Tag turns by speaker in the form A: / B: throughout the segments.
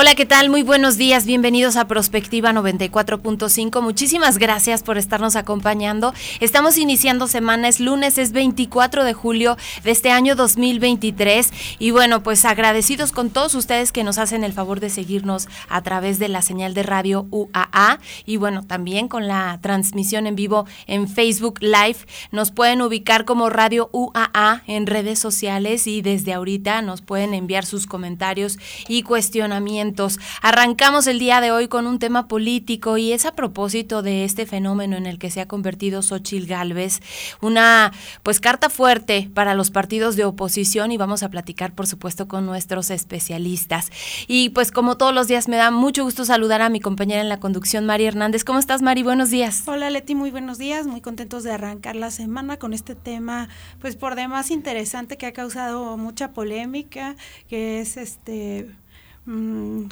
A: Hola, ¿qué tal? Muy buenos días. Bienvenidos a Prospectiva 94.5. Muchísimas gracias por estarnos acompañando. Estamos iniciando semana, es lunes, es 24 de julio de este año 2023. Y bueno, pues agradecidos con todos ustedes que nos hacen el favor de seguirnos a través de la señal de radio UAA y bueno, también con la transmisión en vivo en Facebook Live. Nos pueden ubicar como Radio UAA en redes sociales y desde ahorita nos pueden enviar sus comentarios y cuestionamientos Arrancamos el día de hoy con un tema político y es a propósito de este fenómeno en el que se ha convertido Xochil Gálvez, una pues carta fuerte para los partidos de oposición y vamos a platicar por supuesto con nuestros especialistas. Y pues como todos los días me da mucho gusto saludar a mi compañera en la conducción, Mari Hernández. ¿Cómo estás, Mari? Buenos días.
B: Hola, Leti, muy buenos días. Muy contentos de arrancar la semana con este tema, pues por demás interesante que ha causado mucha polémica, que es este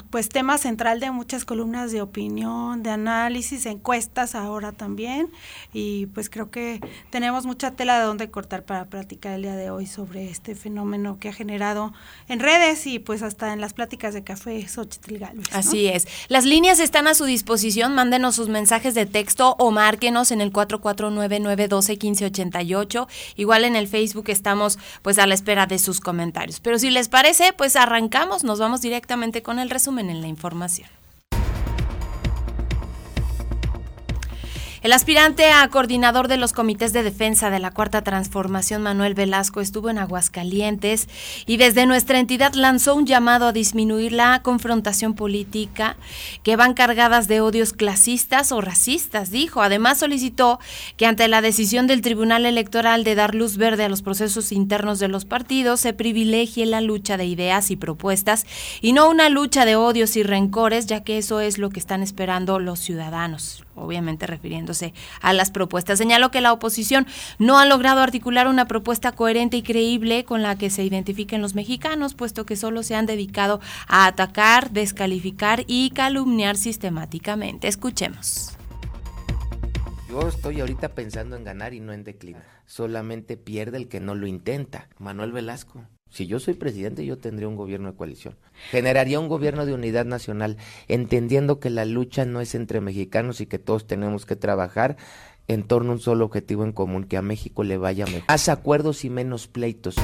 B: pues tema central de muchas columnas de opinión, de análisis, encuestas ahora también y pues creo que tenemos mucha tela de donde cortar para platicar el día de hoy sobre este fenómeno que ha generado en redes y pues hasta en las pláticas de café Xochitl.
A: Así es. Las líneas están a su disposición, mándenos sus mensajes de texto o márquenos en el 449-912-1588. Igual en el Facebook estamos pues a la espera de sus comentarios. Pero si les parece, pues arrancamos, nos vamos directamente con el resumen en la información. El aspirante a coordinador de los comités de defensa de la Cuarta Transformación, Manuel Velasco, estuvo en Aguascalientes y desde nuestra entidad lanzó un llamado a disminuir la confrontación política que van cargadas de odios clasistas o racistas, dijo. Además solicitó que ante la decisión del Tribunal Electoral de dar luz verde a los procesos internos de los partidos, se privilegie la lucha de ideas y propuestas y no una lucha de odios y rencores, ya que eso es lo que están esperando los ciudadanos obviamente refiriéndose a las propuestas. Señaló que la oposición no ha logrado articular una propuesta coherente y creíble con la que se identifiquen los mexicanos, puesto que solo se han dedicado a atacar, descalificar y calumniar sistemáticamente. Escuchemos.
C: Yo estoy ahorita pensando en ganar y no en declinar. Solamente pierde el que no lo intenta. Manuel Velasco. Si yo soy presidente, yo tendría un gobierno de coalición. Generaría un gobierno de unidad nacional, entendiendo que la lucha no es entre mexicanos y que todos tenemos que trabajar en torno a un solo objetivo en común, que a México le vaya mejor. Más acuerdos y menos pleitos.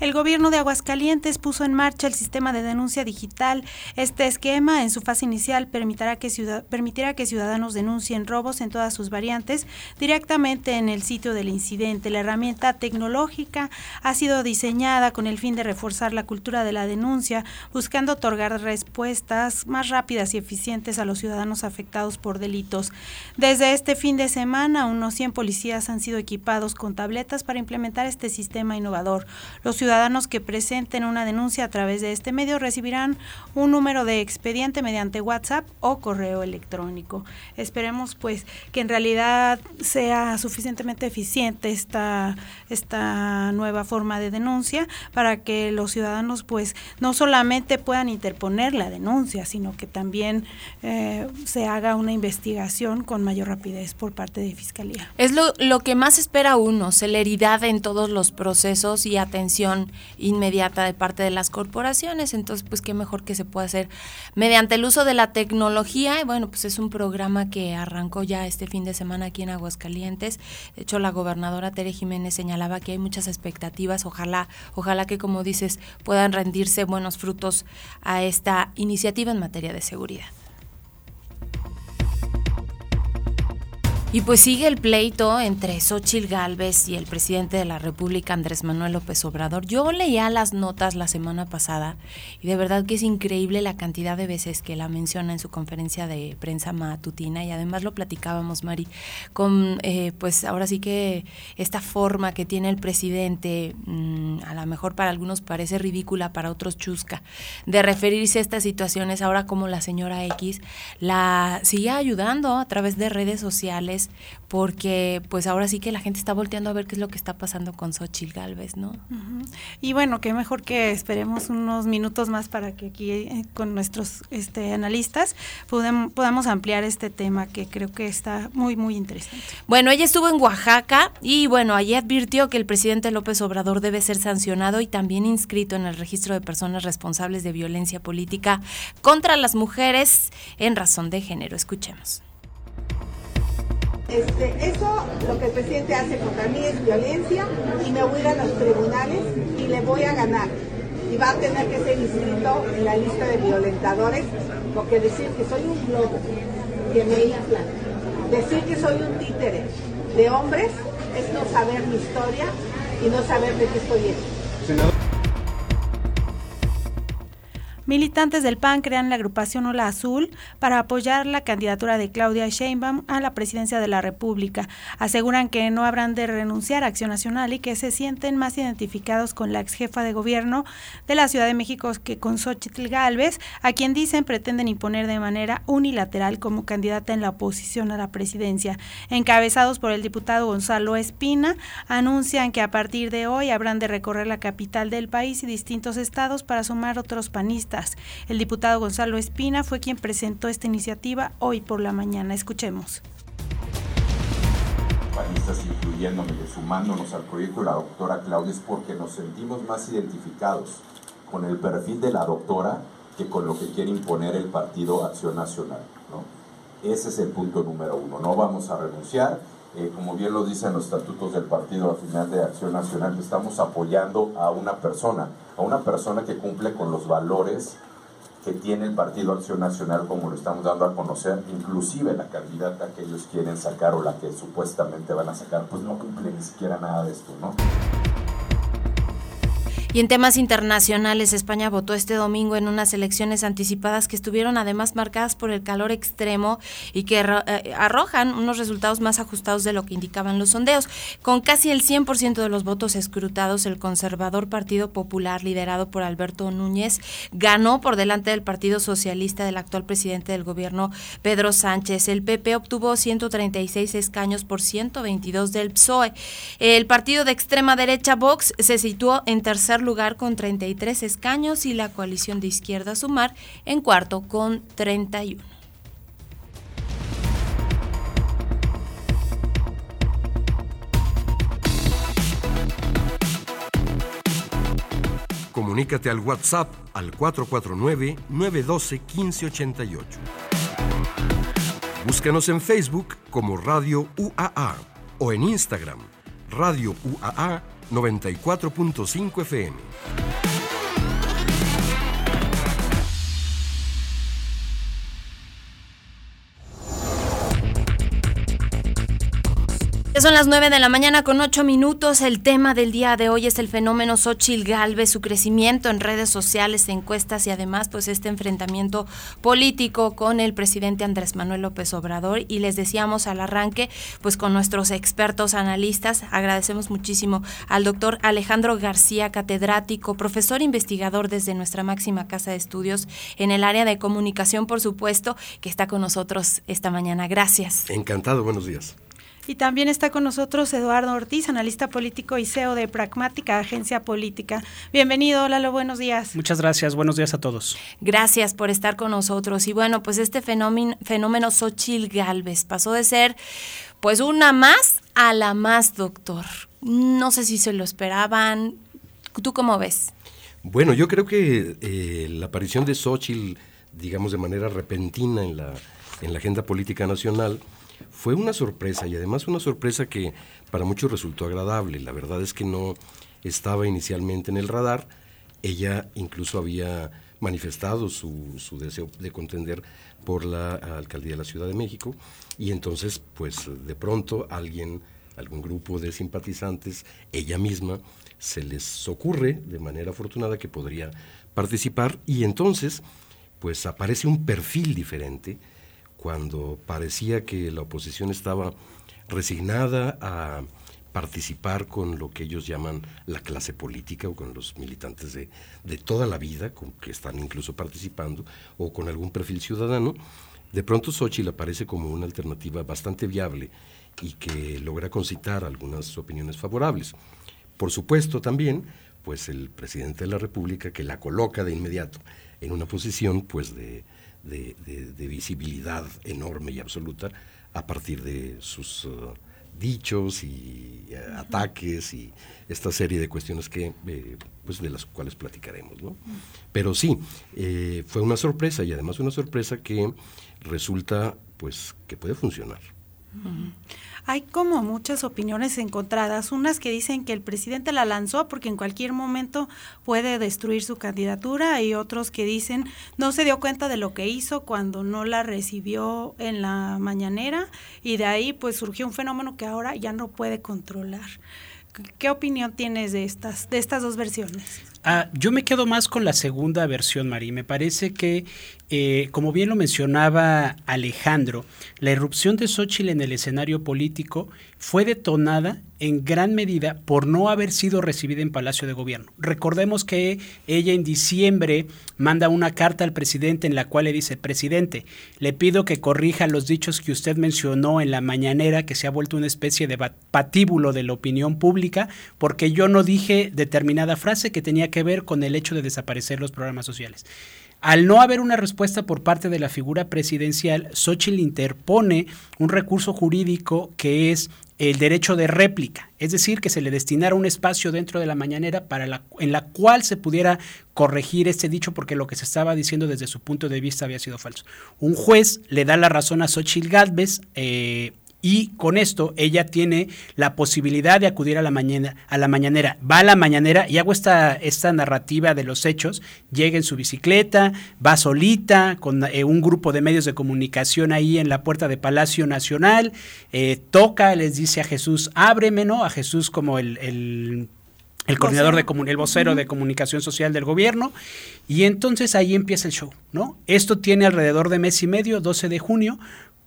B: El gobierno de Aguascalientes puso en marcha el sistema de denuncia digital. Este esquema, en su fase inicial, permitirá que, ciudadanos denuncien robos en todas sus variantes directamente en el sitio del incidente. La herramienta tecnológica ha sido diseñada con el fin de reforzar la cultura de la denuncia, buscando otorgar respuestas más rápidas y eficientes a los ciudadanos afectados por delitos. Desde este fin de semana, unos 100 policías han sido equipados con tabletas para implementar este sistema innovador. Los ciudadanos que presenten una denuncia a través de este medio recibirán un número de expediente mediante WhatsApp o correo electrónico. Esperemos pues que en realidad sea suficientemente eficiente esta, esta nueva forma de denuncia para que los ciudadanos pues no solamente puedan interponer la denuncia, sino que también eh, se haga una investigación con mayor rapidez por parte de Fiscalía.
A: Es lo, lo que más espera uno, celeridad en todos los procesos y atención inmediata de parte de las corporaciones. Entonces, pues qué mejor que se pueda hacer mediante el uso de la tecnología. Y bueno, pues es un programa que arrancó ya este fin de semana aquí en Aguascalientes. De hecho, la gobernadora Tere Jiménez señalaba que hay muchas expectativas. Ojalá, ojalá que, como dices, puedan rendirse buenos frutos a esta iniciativa en materia de seguridad. Y pues sigue el pleito entre Xochil Gálvez y el presidente de la República, Andrés Manuel López Obrador. Yo leía las notas la semana pasada y de verdad que es increíble la cantidad de veces que la menciona en su conferencia de prensa matutina y además lo platicábamos, Mari, con eh, pues ahora sí que esta forma que tiene el presidente, mmm, a lo mejor para algunos parece ridícula, para otros chusca, de referirse a estas situaciones ahora como la señora X la sigue ayudando a través de redes sociales porque pues ahora sí que la gente está volteando a ver qué es lo que está pasando con Xochitl Galvez, ¿no? Uh
B: -huh. Y bueno, qué mejor que esperemos unos minutos más para que aquí eh, con nuestros este, analistas podamos, podamos ampliar este tema que creo que está muy, muy interesante.
A: Bueno, ella estuvo en Oaxaca y bueno, allí advirtió que el presidente López Obrador debe ser sancionado y también inscrito en el registro de personas responsables de violencia política contra las mujeres en razón de género. Escuchemos.
D: Este, eso lo que el presidente hace contra mí es violencia y me voy a ir a los tribunales y le voy a ganar. Y va a tener que ser inscrito en la lista de violentadores, porque decir que soy un globo, que me infla, decir que soy un títere de hombres es no saber mi historia y no saber de qué estoy hecho.
B: Militantes del PAN crean la agrupación Ola Azul para apoyar la candidatura de Claudia Sheinbaum a la presidencia de la República. Aseguran que no habrán de renunciar a Acción Nacional y que se sienten más identificados con la ex jefa de gobierno de la Ciudad de México que con Xochitl Gálvez, a quien dicen pretenden imponer de manera unilateral como candidata en la oposición a la presidencia. Encabezados por el diputado Gonzalo Espina, anuncian que a partir de hoy habrán de recorrer la capital del país y distintos estados para sumar otros panistas. El diputado Gonzalo Espina fue quien presentó esta iniciativa hoy por la mañana. Escuchemos.
E: Panistas incluyéndome sumándonos al proyecto de la doctora Claudia es porque nos sentimos más identificados con el perfil de la doctora que con lo que quiere imponer el Partido Acción Nacional. ¿no? Ese es el punto número uno. No vamos a renunciar. Eh, como bien lo dicen los estatutos del Partido al final de Acción Nacional, estamos apoyando a una persona, a una persona que cumple con los valores que tiene el Partido Acción Nacional, como lo estamos dando a conocer, inclusive la candidata que ellos quieren sacar o la que supuestamente van a sacar, pues no cumple ni siquiera nada de esto, ¿no?
A: Y en temas internacionales, España votó este domingo en unas elecciones anticipadas que estuvieron además marcadas por el calor extremo y que eh, arrojan unos resultados más ajustados de lo que indicaban los sondeos. Con casi el 100% de los votos escrutados, el conservador Partido Popular, liderado por Alberto Núñez, ganó por delante del Partido Socialista del actual presidente del gobierno, Pedro Sánchez. El PP obtuvo 136 escaños por 122 del PSOE. El partido de extrema derecha, Vox, se situó en tercer lugar con 33 escaños y la coalición de izquierda Sumar en cuarto con 31.
F: Comunícate al WhatsApp al 449-912-1588. Búscanos en Facebook como Radio UAA o en Instagram Radio UAA 94.5 FM.
A: Son las 9 de la mañana con 8 minutos. El tema del día de hoy es el fenómeno Xochil Galvez, su crecimiento en redes sociales, encuestas y además pues este enfrentamiento político con el presidente Andrés Manuel López Obrador. Y les decíamos al arranque, pues con nuestros expertos analistas, agradecemos muchísimo al doctor Alejandro García, catedrático, profesor investigador desde nuestra máxima casa de estudios en el área de comunicación, por supuesto, que está con nosotros esta mañana. Gracias.
F: Encantado, buenos días.
B: Y también está con nosotros Eduardo Ortiz, analista político y CEO de Pragmática Agencia Política. Bienvenido, Lalo, buenos días.
G: Muchas gracias, buenos días a todos.
A: Gracias por estar con nosotros. Y bueno, pues este fenómeno, fenómeno Xochil Galvez pasó de ser pues una más a la más, doctor. No sé si se lo esperaban. ¿Tú cómo ves?
F: Bueno, yo creo que eh, la aparición de Xochitl, digamos de manera repentina en la, en la agenda política nacional, fue una sorpresa y además una sorpresa que para muchos resultó agradable. La verdad es que no estaba inicialmente en el radar. Ella incluso había manifestado su, su deseo de contender por la alcaldía de la Ciudad de México y entonces pues de pronto alguien, algún grupo de simpatizantes, ella misma, se les ocurre de manera afortunada que podría participar y entonces pues aparece un perfil diferente cuando parecía que la oposición estaba resignada a participar con lo que ellos llaman la clase política o con los militantes de, toda la vida, con, que están incluso participando, o con algún perfil ciudadano, de pronto Xochitl aparece como una alternativa bastante viable y que logra concitar algunas opiniones favorables. Por supuesto también, pues el presidente de la República que la coloca de inmediato en una posición pues de, visibilidad enorme y absoluta a partir de sus... Uh, dichos y eh, ataques y esta serie de cuestiones que eh, pues de las cuales platicaremos ¿no? pero sí eh, fue una sorpresa y además una sorpresa que resulta pues que puede funcionar
B: hay como muchas opiniones encontradas, unas que dicen que el presidente la lanzó porque en cualquier momento puede destruir su candidatura y otros que dicen no se dio cuenta de lo que hizo cuando no la recibió en la mañanera y de ahí pues surgió un fenómeno que ahora ya no puede controlar. ¿Qué opinión tienes de estas, de estas dos versiones?
G: Ah, yo me quedo más con la segunda versión, Mari. Me parece que, eh, como bien lo mencionaba Alejandro, la irrupción de Xochitl en el escenario político fue detonada en gran medida por no haber sido recibida en Palacio de Gobierno. Recordemos que ella en diciembre manda una carta al presidente en la cual le dice, presidente, le pido que corrija los dichos que usted mencionó en la mañanera, que se ha vuelto una especie de patíbulo de la opinión pública, porque yo no dije determinada frase que tenía que ver con el hecho de desaparecer los programas sociales. Al no haber una respuesta por parte de la figura presidencial, Xochitl interpone un recurso jurídico que es el derecho de réplica, es decir, que se le destinara un espacio dentro de la mañanera para en la cual se pudiera corregir este dicho porque lo que se estaba diciendo desde su punto de vista había sido falso. Un juez le da la razón a Xochitl Galvez, eh, y con esto ella tiene la posibilidad de acudir a la mañana a la mañanera. Va a la mañanera y hago esta esta narrativa de los hechos. Llega en su bicicleta va solita con eh, un grupo de medios de comunicación ahí en la puerta de Palacio Nacional eh, toca les dice a Jesús ábreme no a Jesús como el, el el coordinador de el vocero de comunicación social del gobierno. Y entonces ahí empieza el show, ¿no? Esto tiene alrededor de mes y medio, 12 de junio,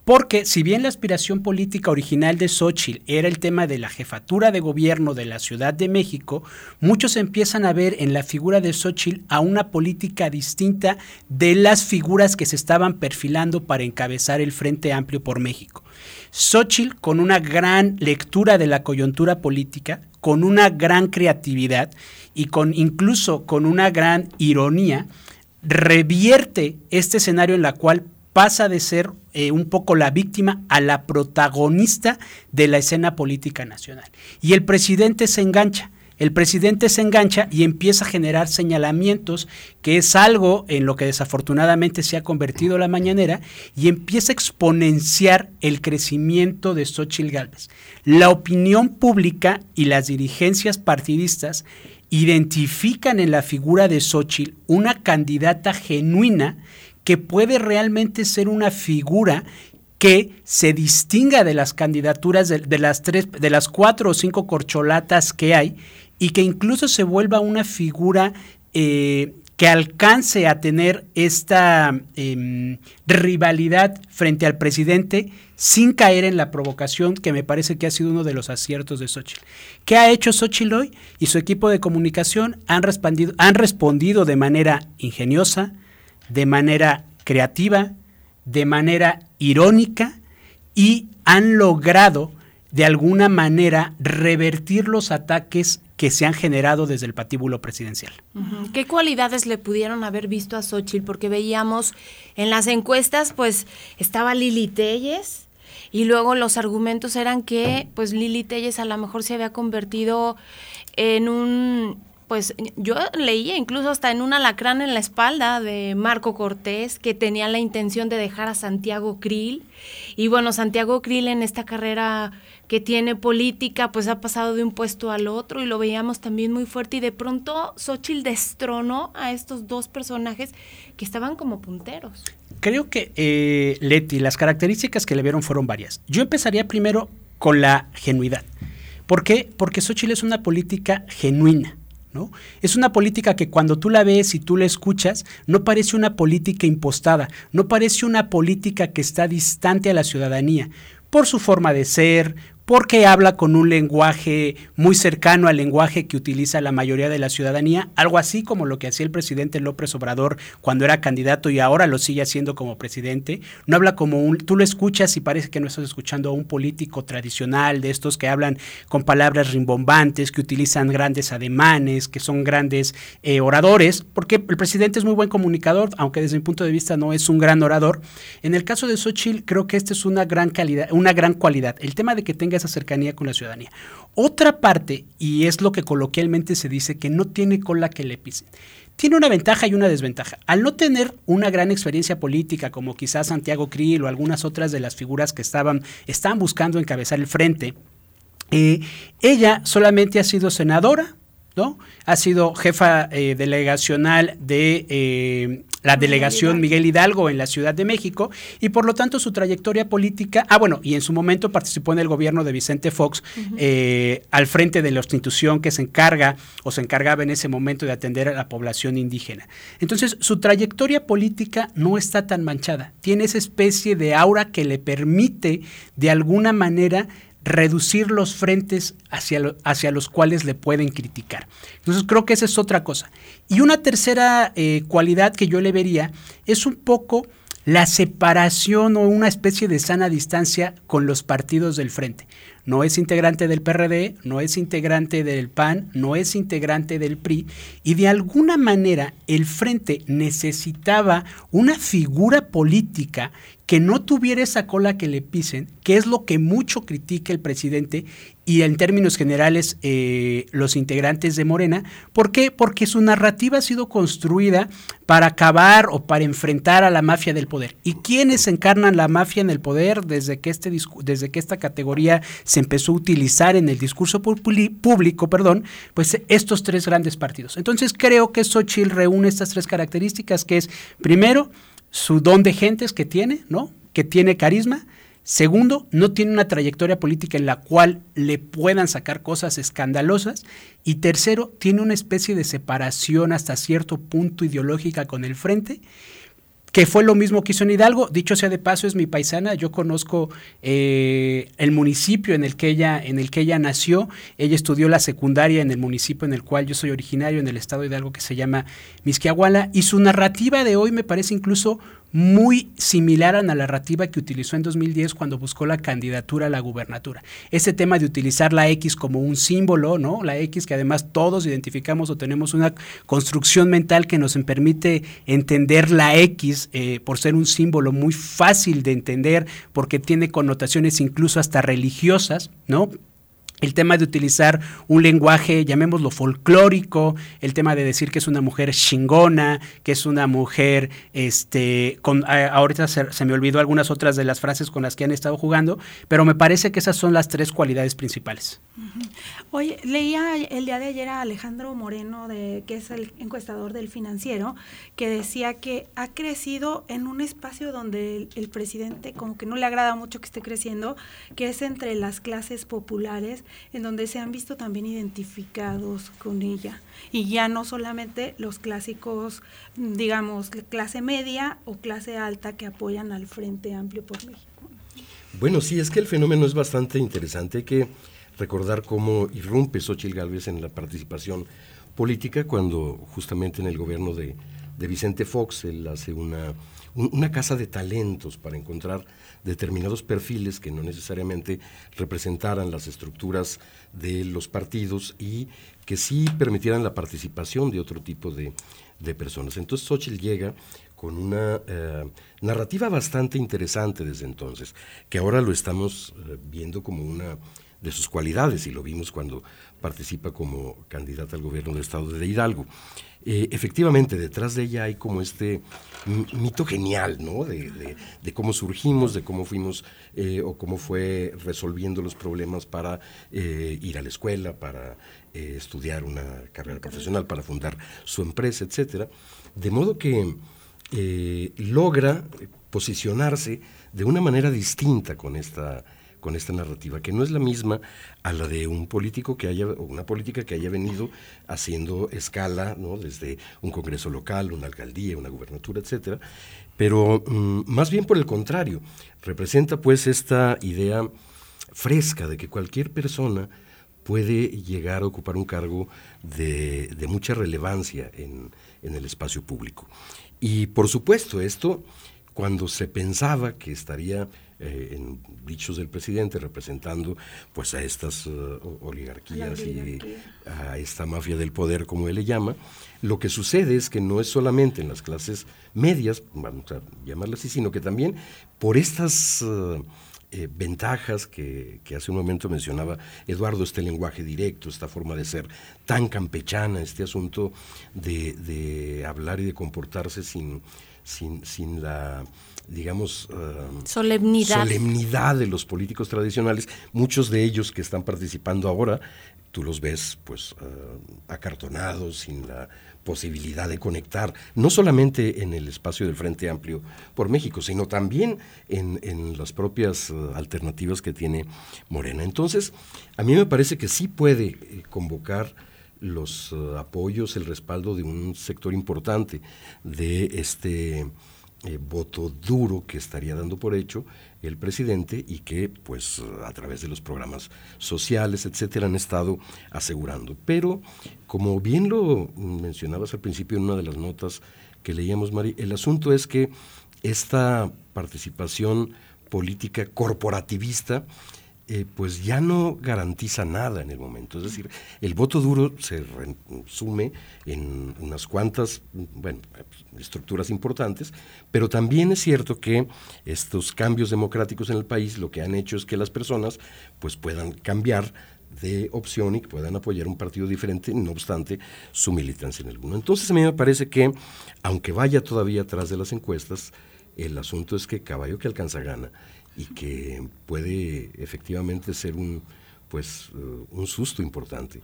G: porque si bien la aspiración política original de Xochitl era el tema de la jefatura de gobierno de la Ciudad de México, muchos empiezan a ver en la figura de Xochitl a una política distinta de las figuras que se estaban perfilando para encabezar el Frente Amplio por México. Xochitl, con una gran lectura de la coyuntura política, con una gran creatividad y con incluso con una gran ironía, revierte este escenario en la cual pasa de ser eh, un poco la víctima a la protagonista de la escena política nacional. Y el presidente se engancha. El presidente se engancha y empieza a generar señalamientos, que es algo en lo que desafortunadamente se ha convertido la mañanera, y empieza a exponenciar el crecimiento de Xochitl Gálvez. La opinión pública y las dirigencias partidistas identifican en la figura de Xochitl una candidata genuina que puede realmente ser una figura que se distinga de las candidaturas de, las tres, de las cuatro o cinco corcholatas que hay y que incluso se vuelva una figura eh, que alcance a tener esta em, rivalidad frente al presidente sin caer en la provocación que me parece que ha sido uno de los aciertos de Xochitl. ¿Qué ha hecho Xochitl hoy? Y su equipo de comunicación han respondido, han respondido de manera ingeniosa, de manera creativa, de manera irónica y han logrado de alguna manera revertir los ataques que se han generado desde el patíbulo presidencial.
A: ¿Qué cualidades le pudieron haber visto a Xochitl? Porque veíamos en las encuestas, pues estaba Lili Telles y luego los argumentos eran que pues Lili Telles a lo mejor se había convertido en un pues yo leía incluso hasta en un alacrán en la espalda de Marco Cortés que tenía la intención de dejar a Santiago Krill. Y bueno, Santiago Krill en esta carrera que tiene política, pues ha pasado de un puesto al otro y lo veíamos también muy fuerte. Y de pronto Xochitl destronó a estos dos personajes que estaban como punteros.
G: Creo que, eh, Leti, las características que le vieron fueron varias. Yo empezaría primero con la genuidad. ¿Por qué? Porque Xochitl es una política genuina. Es una política que cuando tú la ves y tú la escuchas, no parece una política impostada, no parece una política que está distante a la ciudadanía, por su forma de ser, porque habla con un lenguaje muy cercano al lenguaje que utiliza la mayoría de la ciudadanía, algo así como lo que hacía el presidente López Obrador cuando era candidato y ahora lo sigue haciendo como presidente. No habla como un, tú lo escuchas y parece que no estás escuchando a un político tradicional de estos que hablan con palabras rimbombantes, que utilizan grandes ademanes, que son grandes eh, oradores, porque el presidente es muy buen comunicador, aunque desde mi punto de vista no es un gran orador. En el caso de Xochitl, creo que esta es una gran calidad, una gran cualidad. El tema de que tenga esa cercanía con la ciudadanía. Otra parte, y es lo que coloquialmente se dice, que no tiene cola que le pisen. Tiene una ventaja y una desventaja. Al no tener una gran experiencia política, como quizás Santiago Krill o algunas otras de las figuras que estaban, estaban buscando encabezar el frente, eh, ella solamente ha sido senadora, ¿no? Ha sido jefa eh, delegacional de eh, la delegación Miguel Hidalgo en la Ciudad de México y por lo tanto su trayectoria política, ah bueno, y en su momento participó en el gobierno de Vicente Fox eh, al frente de la institución que se encarga o se encargaba en ese momento de atender a la población indígena. Entonces su trayectoria política no está tan manchada, tiene esa especie de aura que le permite de alguna manera reducir los frentes hacia, hacia, los cuales le pueden criticar. Entonces creo que esa es otra cosa. Y una tercera eh, cualidad que yo le vería es un poco la separación o una especie de sana distancia con los partidos del frente. No es integrante del PRD, no es integrante del PAN, no es integrante del PRI y de alguna manera el frente necesitaba una figura política que no tuviera esa cola que le pisen, que es lo que mucho critica el presidente y en términos generales eh, los integrantes de Morena. ¿Por qué? Porque su narrativa ha sido construida para acabar o para enfrentar a la mafia del poder. ¿Y quiénes encarnan la mafia en el poder desde que, este, desde que esta categoría se empezó a utilizar en el discurso público? Perdón, pues estos tres grandes partidos. Entonces creo que Xochitl reúne estas tres características, que es, primero, su don de gentes que tiene, ¿no? Que tiene carisma. Segundo, no tiene una trayectoria política en la cual le puedan sacar cosas escandalosas. Y tercero, tiene una especie de separación hasta cierto punto ideológica con el frente que fue lo mismo que hizo en Hidalgo. Dicho sea de paso, es mi paisana. Yo conozco eh, el municipio en el, que ella, en el que ella nació. Ella estudió la secundaria en el municipio en el cual yo soy originario, en el estado de Hidalgo, que se llama Misquiahuala. Y su narrativa de hoy me parece incluso muy similar a la narrativa que utilizó en 2010 cuando buscó la candidatura a la gubernatura. Ese tema de utilizar la X como un símbolo, ¿no? La X que además todos identificamos o tenemos una construcción mental que nos permite entender la X eh, por ser un símbolo muy fácil de entender porque tiene connotaciones incluso hasta religiosas, ¿no? El tema de utilizar un lenguaje, llamémoslo folclórico, el tema de decir que es una mujer chingona, que es una mujer, este, con, ahorita se, me olvidó algunas otras de las frases con las que han estado jugando, pero me parece que esas son las tres cualidades principales.
B: Oye, leía el día de ayer a Alejandro Moreno, de, que es el encuestador del financiero, que decía que ha crecido en un espacio donde el presidente como que no le agrada mucho que esté creciendo, que es entre las clases populares en donde se han visto también identificados con ella. Y ya no solamente los clásicos, digamos, clase media o clase alta que apoyan al Frente Amplio por México.
F: Bueno, sí, es que el fenómeno es bastante interesante. Hay que recordar cómo irrumpe Xochitl Gálvez en la participación política cuando justamente en el gobierno de, de Vicente Fox él hace una, una casa de talentos para encontrar determinados perfiles que no necesariamente representaran las estructuras de los partidos y que sí permitieran la participación de otro tipo de, personas. Entonces Xochitl llega con una eh, narrativa bastante interesante desde entonces, que ahora lo estamos eh, viendo como una de sus cualidades, y lo vimos cuando participa como candidata al gobierno del estado de Hidalgo. Eh, efectivamente, detrás de ella hay como este mito genial, ¿no? De, cómo surgimos, de cómo fuimos eh, o cómo fue resolviendo los problemas para eh, ir a la escuela, para estudiar una carrera profesional, para fundar su empresa, etcétera. De modo que logra posicionarse de una manera distinta con esta con esta narrativa, que no es la misma a la de un político que haya, o una política que haya venido haciendo escala, desde un congreso local, una alcaldía, una gubernatura, etcétera, pero mm, más bien por el contrario, representa pues esta idea fresca de que cualquier persona puede llegar a ocupar un cargo de, mucha relevancia en, en el espacio público. Y por supuesto, esto cuando se pensaba que estaría eh, en dichos del presidente representando pues a estas uh, oligarquías y a esta mafia del poder como él le llama. Lo que sucede es que no es solamente en las clases medias vamos a llamarlas así sino que también por estas uh, eh, ventajas que, hace un momento mencionaba Eduardo, este lenguaje directo, esta forma de ser tan campechana, este asunto de, hablar y de comportarse sin, sin, sin la digamos,
A: um, solemnidad.
F: solemnidad de los políticos tradicionales, muchos de ellos que están participando ahora, tú los ves pues uh, acartonados, sin la posibilidad de conectar, no solamente en el espacio del Frente Amplio por México, sino también en, las propias uh, alternativas que tiene Morena. Entonces, a mí me parece que sí puede eh, convocar los uh, apoyos, el respaldo de un sector importante de este eh, voto duro que estaría dando por hecho el presidente y que pues a través de los programas sociales, etcétera, han estado asegurando. Pero como bien lo mencionabas al principio en una de las notas que leíamos, Mari, el asunto es que esta participación política corporativista eh, pues ya no garantiza nada en el momento. Es decir, el voto duro se resume en unas cuantas, bueno, estructuras importantes, pero también es cierto que estos cambios democráticos en el país lo que han hecho es que las personas pues puedan cambiar de opción y que puedan apoyar un partido diferente, no obstante su militancia en alguno. Entonces a mí me parece que, aunque vaya todavía atrás de las encuestas, el asunto es que caballo que alcanza gana y que puede efectivamente ser un, pues uh, un susto importante.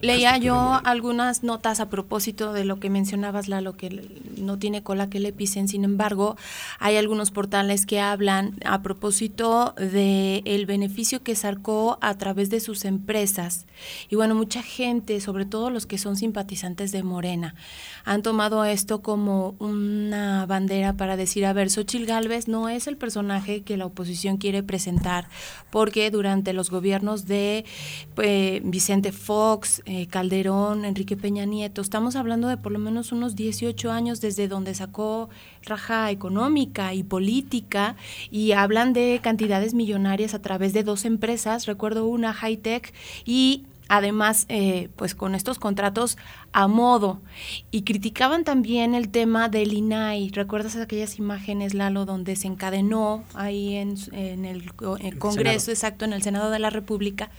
A: Leía yo algunas notas a propósito de lo que mencionabas, lo que no tiene cola que le pisen, sin embargo, hay algunos portales que hablan a propósito de el beneficio que sacó a través de sus empresas. Y bueno, mucha gente, sobre todo los que son simpatizantes de Morena, han tomado esto como una bandera para decir, a ver, Xochil Gálvez no es el personaje que la oposición quiere presentar, porque durante los gobiernos de pues, Vicente Fox, eh, Calderón, Enrique Peña Nieto. Estamos hablando de por lo menos unos 18 años desde donde sacó raja económica y política y hablan de cantidades millonarias a través de dos empresas. Recuerdo una high tech y además eh, pues con estos contratos a modo y criticaban también el tema del INAI. ¿Recuerdas aquellas imágenes, Lalo, donde se encadenó ahí en, el, Congreso, exacto, en el Senado de la República?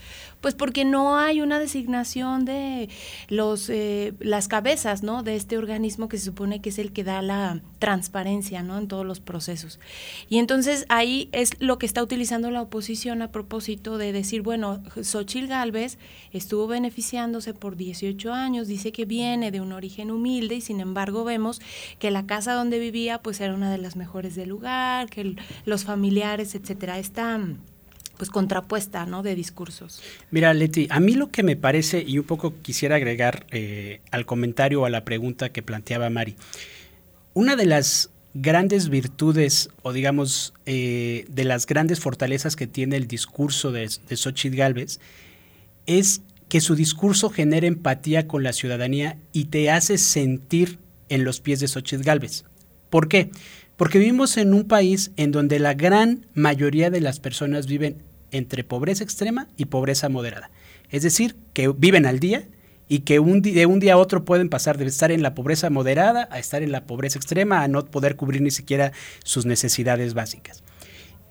A: Pues porque no hay una designación de los eh, las cabezas, ¿no? De este organismo que se supone que es el que da la transparencia, ¿no? En todos los procesos. Y entonces ahí es lo que está utilizando la oposición a propósito de decir, bueno, Xochil Gálvez estuvo beneficiándose por 18 años, dice que viene de un origen humilde y sin embargo vemos que la casa donde vivía pues era una de las mejores del lugar, que los familiares, etcétera, están pues contrapuesta, ¿no? De discursos.
G: Mira, Leti, a mí lo que me parece, y un poco quisiera agregar eh, al comentario o a la pregunta que planteaba Mari, una de las grandes virtudes o digamos eh, de las grandes fortalezas que tiene el discurso de, de Xochitl Galvez es que su discurso genera empatía con la ciudadanía y te hace sentir en los pies de Xochitl Galvez. ¿Por qué? Porque vivimos en un país en donde la gran mayoría de las personas viven entre pobreza extrema y pobreza moderada. Es decir, que viven al día y que de un día a otro pueden pasar de estar en la pobreza moderada a estar en la pobreza extrema, a no poder cubrir ni siquiera sus necesidades básicas.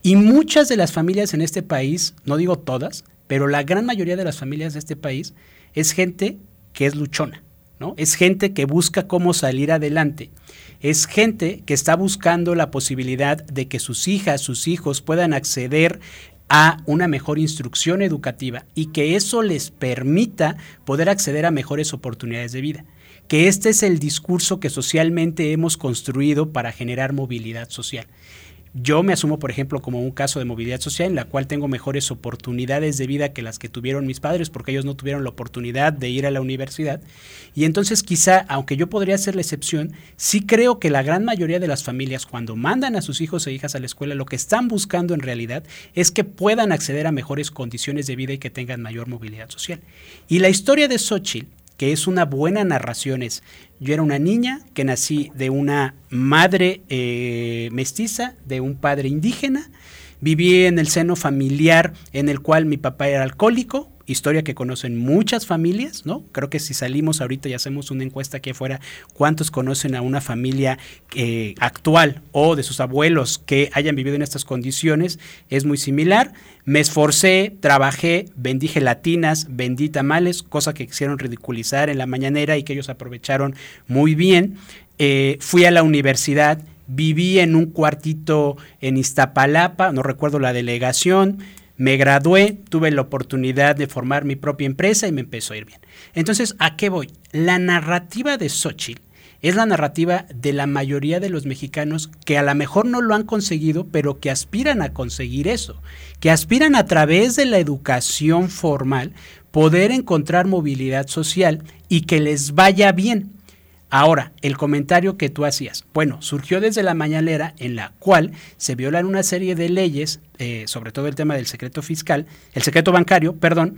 G: Y muchas de las familias en este país, no digo todas, pero la gran mayoría de las familias de este país es gente que es luchona, ¿no? Es gente que busca cómo salir adelante. Es gente que está buscando la posibilidad de que sus hijas, sus hijos puedan acceder a una mejor instrucción educativa y que eso les permita poder acceder a mejores oportunidades de vida. Que este es el discurso que socialmente hemos construido para generar movilidad social. Yo me asumo, por ejemplo, como un caso de movilidad social en la cual tengo mejores oportunidades de vida que las que tuvieron mis padres porque ellos no tuvieron la oportunidad de ir a la universidad. Y entonces quizá, aunque yo podría ser la excepción, sí creo que la gran mayoría de las familias cuando mandan a sus hijos e hijas a la escuela, lo que están buscando en realidad es que puedan acceder a mejores condiciones de vida y que tengan mayor movilidad social. Y la historia de Xochitl que es una buena narración. Es, yo era una niña que nací de una madre eh, mestiza, de un padre indígena, viví en el seno familiar en el cual mi papá era alcohólico, historia que conocen muchas familias, ¿no? Creo que si salimos ahorita y hacemos una encuesta aquí afuera, ¿cuántos conocen a una familia eh, actual o de sus abuelos que hayan vivido en estas condiciones? Es muy similar. Me esforcé, trabajé, vendí gelatinas, vendí tamales, cosa que quisieron ridiculizar en la mañanera y que ellos aprovecharon muy bien. Eh, fui a la universidad, viví en un cuartito en Iztapalapa, no recuerdo la delegación, me gradué, tuve la oportunidad de formar mi propia empresa y me empezó a ir bien. Entonces, ¿a qué voy? La narrativa de Xochitl es la narrativa de la mayoría de los mexicanos que a lo mejor no lo han conseguido, pero que aspiran a conseguir eso, que aspiran a través de la educación formal poder encontrar movilidad social y que les vaya bien. Ahora, el comentario que tú hacías, bueno, surgió desde la mañanera en la cual se violan una serie de leyes, eh, sobre todo el tema del secreto fiscal, el secreto bancario, perdón,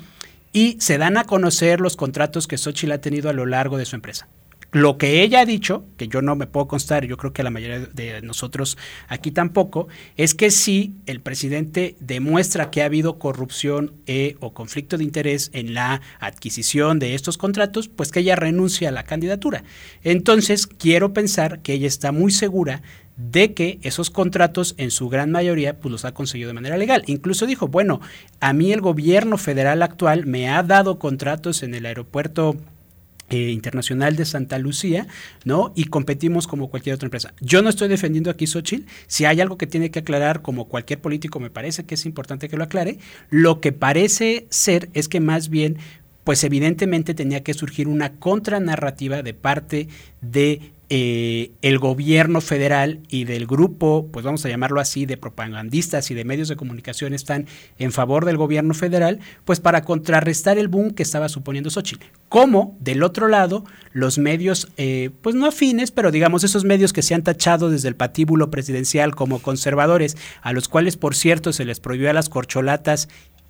G: y se dan a conocer los contratos que Xochitl ha tenido a lo largo de su empresa. Lo que ella ha dicho, que yo no me puedo constar, yo creo que la mayoría de nosotros aquí tampoco, es que si el presidente demuestra que ha habido corrupción eh, o conflicto de interés en la adquisición de estos contratos, pues que ella renuncia a la candidatura. Entonces, quiero pensar que ella está muy segura de que esos contratos en su gran mayoría pues los ha conseguido de manera legal. Incluso dijo, bueno, a mí el gobierno federal actual me ha dado contratos en el aeropuerto eh, internacional de Santa Lucía, ¿no? Y competimos como cualquier otra empresa. Yo no estoy defendiendo aquí Xochitl. Si hay algo que tiene que aclarar, como cualquier político, me parece que es importante que lo aclare. Lo que parece ser es que más bien pues evidentemente tenía que surgir una contranarrativa de parte de eh, el gobierno federal y del grupo, pues vamos a llamarlo así, de propagandistas y de medios de comunicación están en favor del gobierno federal, pues para contrarrestar el boom que estaba suponiendo Xochitl. Como del otro lado, los medios, eh, pues no afines, pero digamos esos medios que se han tachado desde el patíbulo presidencial como conservadores, a los cuales, por cierto, se les prohibió a las corcholatas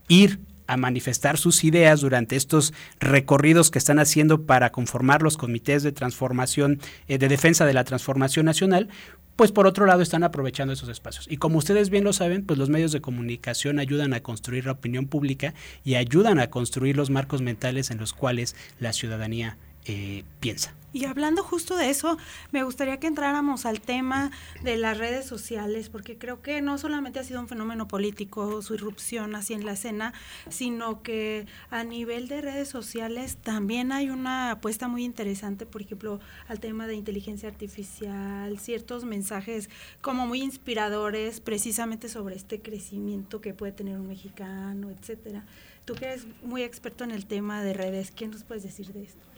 G: ir a manifestar sus ideas durante estos recorridos que están haciendo para conformar los comités de transformación, eh, de defensa de la transformación nacional, pues por otro lado están aprovechando esos espacios. Y como ustedes bien lo saben, pues los medios de comunicación ayudan a construir la opinión pública y ayudan a construir los marcos mentales en los cuales la ciudadanía eh, piensa.
B: Y hablando justo de eso, me gustaría que entráramos al tema de las redes sociales, porque creo que no solamente ha sido un fenómeno político su irrupción así en la escena, sino que a nivel de redes sociales también hay una apuesta muy interesante, por ejemplo, al tema de inteligencia artificial, ciertos mensajes como muy inspiradores precisamente sobre este crecimiento que puede tener un mexicano, etcétera. Tú que eres muy experto en el tema de redes, ¿qué nos puedes decir de esto?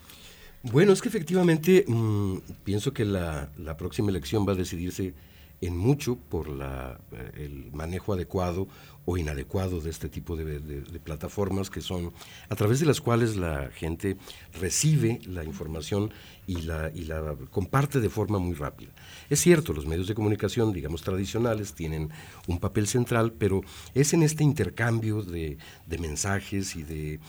F: Bueno, es que efectivamente mm, pienso que la, próxima elección va a decidirse en mucho por eh, el manejo adecuado o inadecuado de este tipo de, plataformas que son a través de las cuales la gente recibe la información y la, y la comparte de forma muy rápida. Es cierto, los medios de comunicación, digamos, tradicionales tienen un papel central, pero es en este intercambio de, mensajes y de,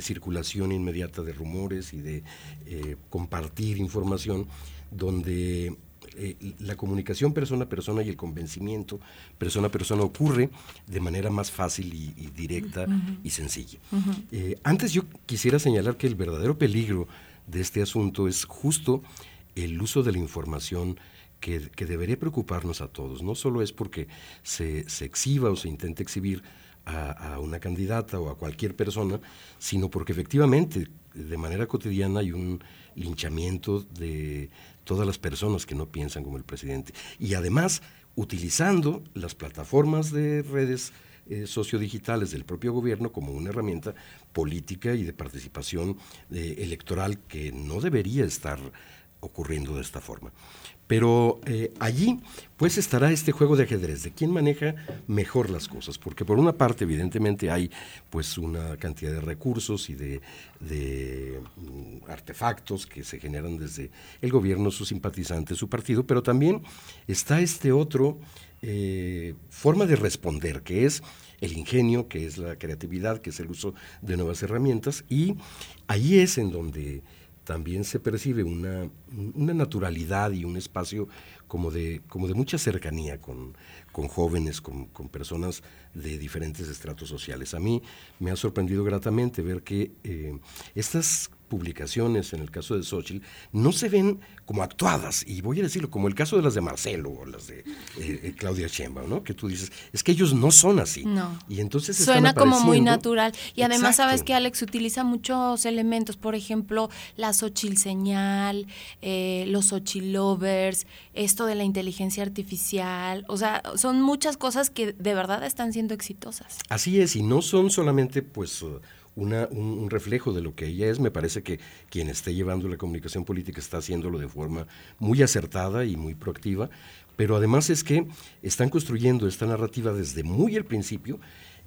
F: circulación inmediata de rumores y de eh, compartir información donde eh, la comunicación persona a persona y el convencimiento persona a persona ocurre de manera más fácil y, directa y sencilla. Eh, antes yo quisiera señalar que el verdadero peligro de este asunto es justo el uso de la información que, debería preocuparnos a todos. No solo es porque se, se exhiba o se intente exhibir a, una candidata o a cualquier persona, sino porque efectivamente de manera cotidiana hay un linchamiento de todas las personas que no piensan como el presidente. Y además, utilizando las plataformas de redes eh, sociodigitales del propio gobierno como una herramienta política y de participación eh, electoral que no debería estar ocurriendo de esta forma. Pero eh, allí pues estará este juego de ajedrez, de quién maneja mejor las cosas, porque por una parte evidentemente hay pues una cantidad de recursos y de, mm, artefactos que se generan desde el gobierno, sus simpatizantes, su partido, pero también está este otro eh, forma de responder, que es el ingenio, que es la creatividad, que es el uso de nuevas herramientas, y ahí es en donde también se percibe una, naturalidad y un espacio como de, como de mucha cercanía con, jóvenes, con, personas de diferentes estratos sociales. A mí me ha sorprendido gratamente ver que eh, estas publicaciones, en el caso de Xochitl, no se ven como actuadas, y voy a decirlo, como el caso de las de Marcelo o las de eh, eh, Claudia Sheinbaum, ¿no? Que tú dices, es que ellos no son así.
A: No.
F: Y entonces
A: Suena como muy natural. Y además, sabes que Alex utiliza muchos elementos, por ejemplo, la Xochitl señal, eh, los Xochitl lovers, esto de la inteligencia artificial, o sea, son muchas cosas que de verdad están siendo exitosas.
F: Así es, y no son solamente, pues un, reflejo de lo que ella es. Me parece que quien esté llevando la comunicación política está haciéndolo de forma muy acertada y muy proactiva, pero además es que están construyendo esta narrativa desde muy al principio.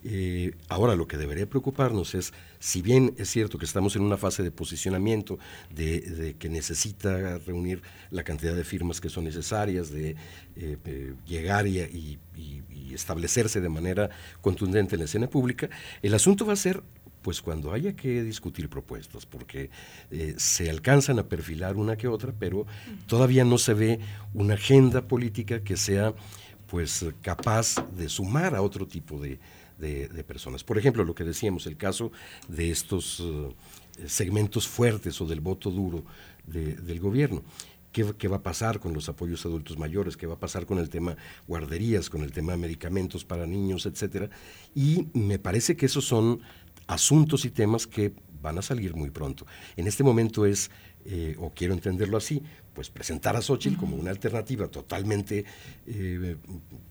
F: Eh, ahora lo que debería preocuparnos es, si bien es cierto que estamos en una fase de posicionamiento, de, que necesita reunir la cantidad de firmas que son necesarias, de eh, eh, llegar y establecerse de manera contundente en la escena pública, el asunto va a ser pues cuando haya que discutir propuestas, porque eh, se alcanzan a perfilar una que otra, pero todavía no se ve una agenda política que sea pues capaz de sumar a otro tipo de, personas. Por ejemplo, lo que decíamos, el caso de estos eh, segmentos fuertes o del voto duro del gobierno. ¿Qué, ¿Qué, va a pasar con los apoyos a adultos mayores? ¿Qué va a pasar con el tema guarderías, con el tema medicamentos para niños, etcétera? Y me parece que esos son asuntos y temas que van a salir muy pronto. En este momento es, eh, o quiero entenderlo así, pues presentar a Xochitl como una alternativa totalmente eh,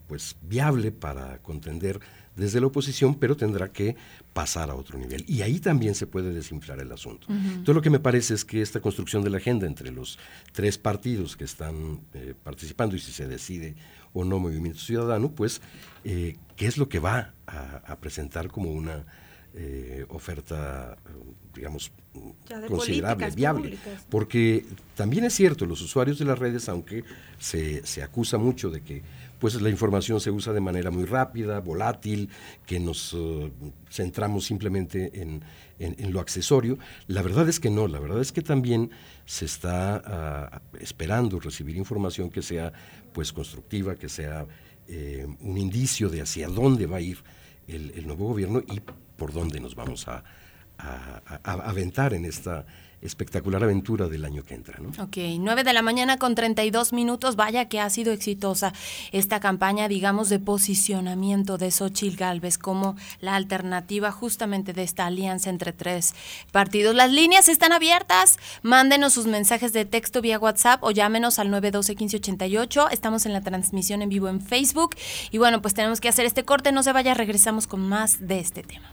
F: pues viable para contender desde la oposición, pero tendrá que pasar a otro nivel. Y ahí también se puede desinflar el asunto. Entonces lo que me parece es que esta construcción de la agenda entre los tres partidos que están eh, participando y si se decide o no Movimiento Ciudadano, pues, ¿qué es lo que va a presentar como una eh, oferta, digamos, considerable, viable. Porque también es cierto, los usuarios de las redes, aunque se, se, acusa mucho de que pues la información se usa de manera muy rápida, volátil, que nos eh, centramos simplemente en, en, lo accesorio, la verdad es que no, la verdad es que también se está ah, esperando recibir información que sea pues constructiva, que sea eh, un indicio de hacia dónde va a ir el, el nuevo gobierno y por dónde nos vamos a, aventar en esta espectacular aventura del año que entra. ¿no?
A: Ok, 9 de la mañana con 32 minutos. Vaya que ha sido exitosa esta campaña, digamos, de posicionamiento de Xochitl Galvez como la alternativa justamente de esta alianza entre tres partidos. Las líneas están abiertas. Mándenos sus mensajes de texto vía WhatsApp o llámenos al 912-1588. Estamos en la transmisión en vivo en Facebook. Y bueno, pues tenemos que hacer este corte. No se vaya, regresamos con más de este tema.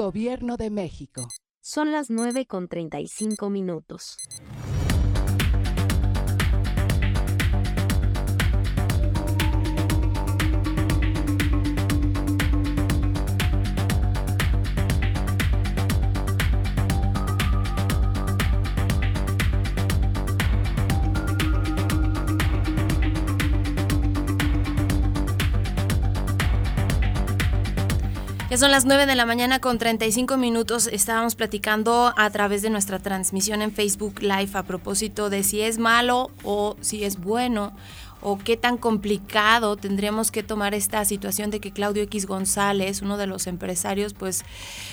H: Gobierno de México.
I: Son las 9 con 35 minutos.
A: Son las 9 de la mañana con 35 minutos. Estábamos platicando a través de nuestra transmisión en Facebook Live a propósito de si es malo o si es bueno o qué tan complicado tendríamos que tomar esta situación de que Claudio X González, uno de los empresarios pues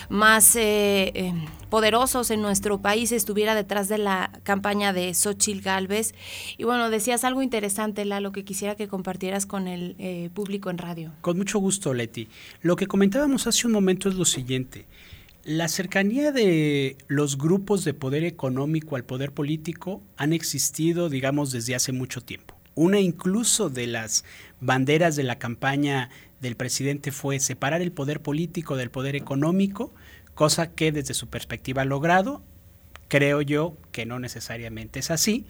A: más eh, eh, poderosos en nuestro país, estuviera detrás de la campaña de Xochitl Galvez. Y bueno, decías algo interesante, Lalo, que quisiera que compartieras con el eh, público en radio.
G: Con mucho gusto, Leti. Lo que comentábamos hace un momento es lo siguiente. La cercanía de los grupos de poder económico al poder político han existido, digamos, desde hace mucho tiempo. Una incluso de las banderas de la campaña del presidente fue separar el poder político del poder económico, cosa que desde su perspectiva ha logrado. Creo yo que no necesariamente es así,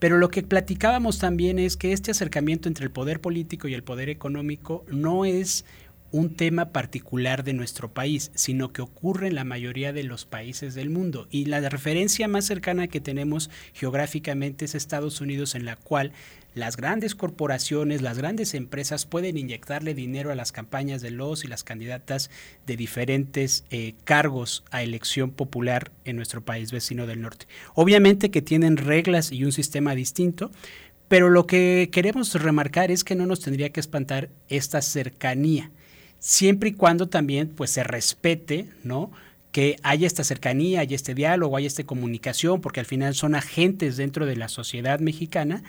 G: pero lo que platicábamos también es que este acercamiento entre el poder político y el poder económico no es un tema particular de nuestro país, sino que ocurre en la mayoría de los países del mundo. Y la referencia más cercana que tenemos geográficamente es Estados Unidos, en la cual las grandes corporaciones, las grandes empresas pueden inyectarle dinero a las campañas de los y las candidatas de diferentes eh, cargos a elección popular en nuestro país vecino del norte. Obviamente que tienen reglas y un sistema distinto, pero lo que queremos remarcar es que no nos tendría que espantar esta cercanía siempre y cuando también pues se respete, ¿no? que haya esta cercanía, haya este diálogo, haya esta comunicación, porque al final son agentes dentro de la sociedad mexicana,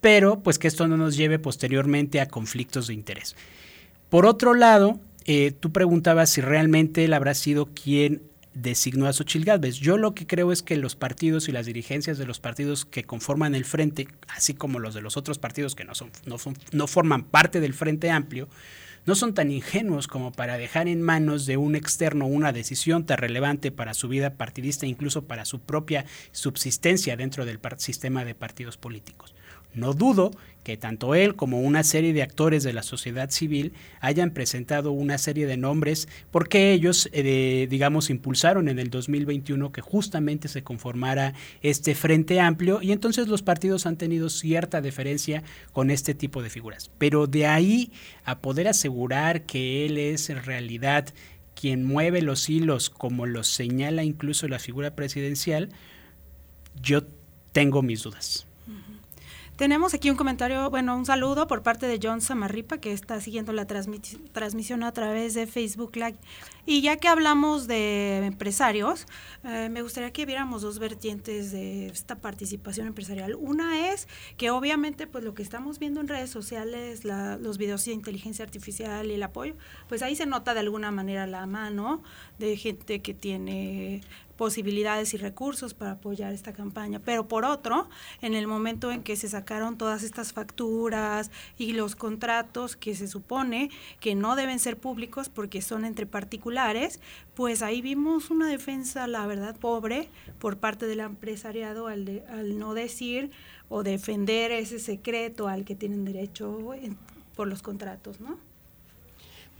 G: pero pues que esto no nos lleve posteriormente a conflictos de interés. Por otro lado, eh, tú preguntabas si realmente él habrá sido quien designó a Xochitl Gálvez. Yo lo que creo es que los partidos y las dirigencias de los partidos que conforman el frente, así como los de los otros partidos que no, no, son, no forman parte del Frente Amplio, no son tan ingenuos como para dejar en manos de un externo una decisión tan relevante para su vida partidista, incluso para su propia subsistencia dentro del sistema de partidos políticos. No dudo que tanto él como una serie de actores de la sociedad civil hayan presentado una serie de nombres porque ellos, eh, digamos, impulsaron en el 2021 que justamente se conformara este frente amplio y entonces los partidos han tenido cierta deferencia con este tipo de figuras. Pero de ahí a poder asegurar que él es en realidad quien mueve los hilos como lo señala incluso la figura presidencial, yo tengo mis dudas.
B: Tenemos aquí un comentario, bueno, un saludo por parte de John Samarripa, que está siguiendo la transmisión a través de Facebook Live. Y ya que hablamos de empresarios, eh, me gustaría que viéramos dos vertientes de esta participación empresarial. Una es que obviamente, pues lo que estamos viendo en redes sociales, los videos de inteligencia artificial y el apoyo, pues ahí se nota de alguna manera la mano de gente que tiene posibilidades y recursos para apoyar esta campaña. Pero por otro, en el momento en que se sacaron todas estas facturas y los contratos que se supone que no deben ser públicos porque son entre particulares, pues ahí vimos una defensa, la verdad, pobre por parte del empresariado al, al no decir o defender ese secreto al que tienen derecho por los contratos, ¿no?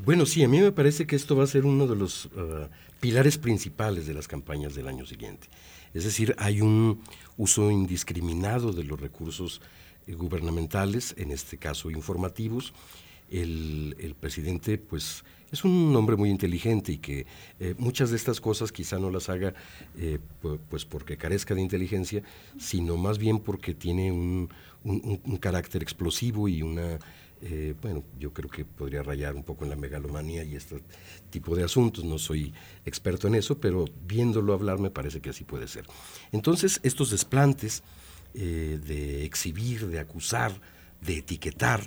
F: Bueno, sí, a mí me parece que esto va a ser uno de los uh, pilares principales de las campañas del año siguiente. Es decir, hay un uso indiscriminado de los recursos eh, gubernamentales, en este caso informativos. El, el, presidente, pues, es un hombre muy inteligente y que eh, muchas de estas cosas quizá no las haga pues porque carezca de inteligencia, sino más bien porque tiene un, un carácter explosivo y una eh, bueno, yo creo que podría rayar un poco en la megalomanía y este tipo de asuntos. No soy experto en eso, pero viéndolo hablar me parece que así puede ser. Entonces, estos desplantes eh, de exhibir, de acusar, de etiquetar,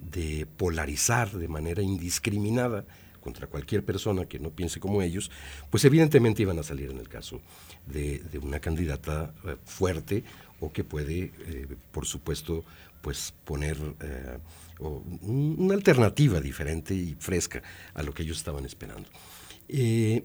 F: de polarizar de manera indiscriminada contra cualquier persona que no piense como ellos, pues evidentemente iban a salir en el caso de, de una candidata eh, fuerte o que puede, por supuesto, pues poner una alternativa diferente y fresca a lo que ellos estaban esperando. Eh,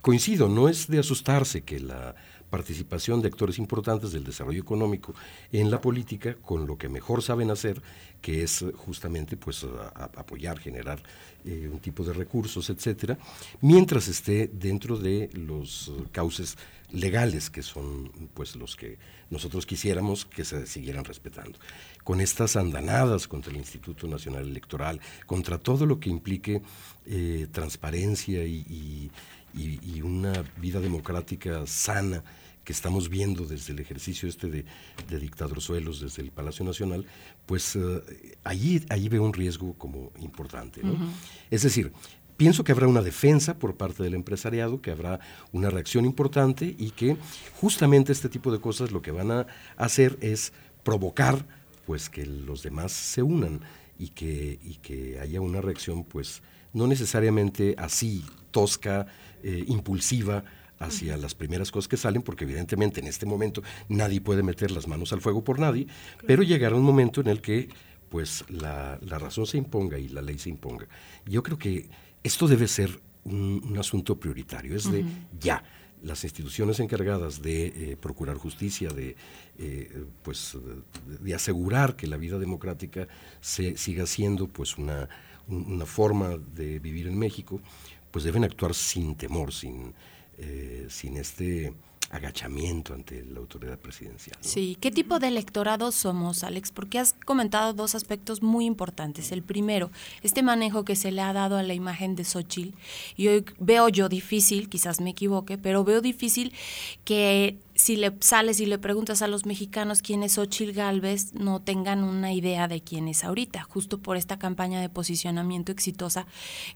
F: coincido, no es de asustarse que la participación de actores importantes del desarrollo económico en la política con lo que mejor saben hacer, que es justamente pues apoyar, generar eh, un tipo de recursos, etcétera, mientras esté dentro de los cauces legales que son pues los que nosotros quisiéramos que se siguieran respetando. Con estas andanadas contra el Instituto Nacional Electoral, contra todo lo que implique eh, transparencia y, y, y, una vida democrática sana que estamos viendo desde el ejercicio este de, de dictadorzuelos desde el Palacio Nacional, pues uh, allí, allí veo un riesgo como importante. ¿no? Uh -huh. Es decir, pienso que habrá una defensa por parte del empresariado, que habrá una reacción importante y que justamente este tipo de cosas lo que van a hacer es provocar pues que los demás se unan y que, y que haya una reacción pues no necesariamente así tosca, eh, impulsiva, hacia las primeras cosas que salen, porque evidentemente en este momento nadie puede meter las manos al fuego por nadie, claro. pero llegará un momento en el que pues la, la, razón se imponga y la ley se imponga. Yo creo que esto debe ser un, un asunto prioritario, es de uh -huh. ya. Las instituciones encargadas de eh, procurar justicia, de, eh, pues, de, de, asegurar que la vida democrática se, siga siendo pues, una, una forma de vivir en México, pues deben actuar sin temor, sin, eh, sin este agachamiento ante la autoridad presidencial.
A: Sí, ¿qué tipo de electorado somos, Alex? Porque has comentado dos aspectos muy importantes. El primero, este manejo que se le ha dado a la imagen de Xochitl, y hoy veo yo difícil, quizás me equivoque, pero veo difícil que si le sales y le preguntas a los mexicanos quién es Xochitl Galvez, no tengan una idea de quién es ahorita, justo por esta campaña de posicionamiento exitosa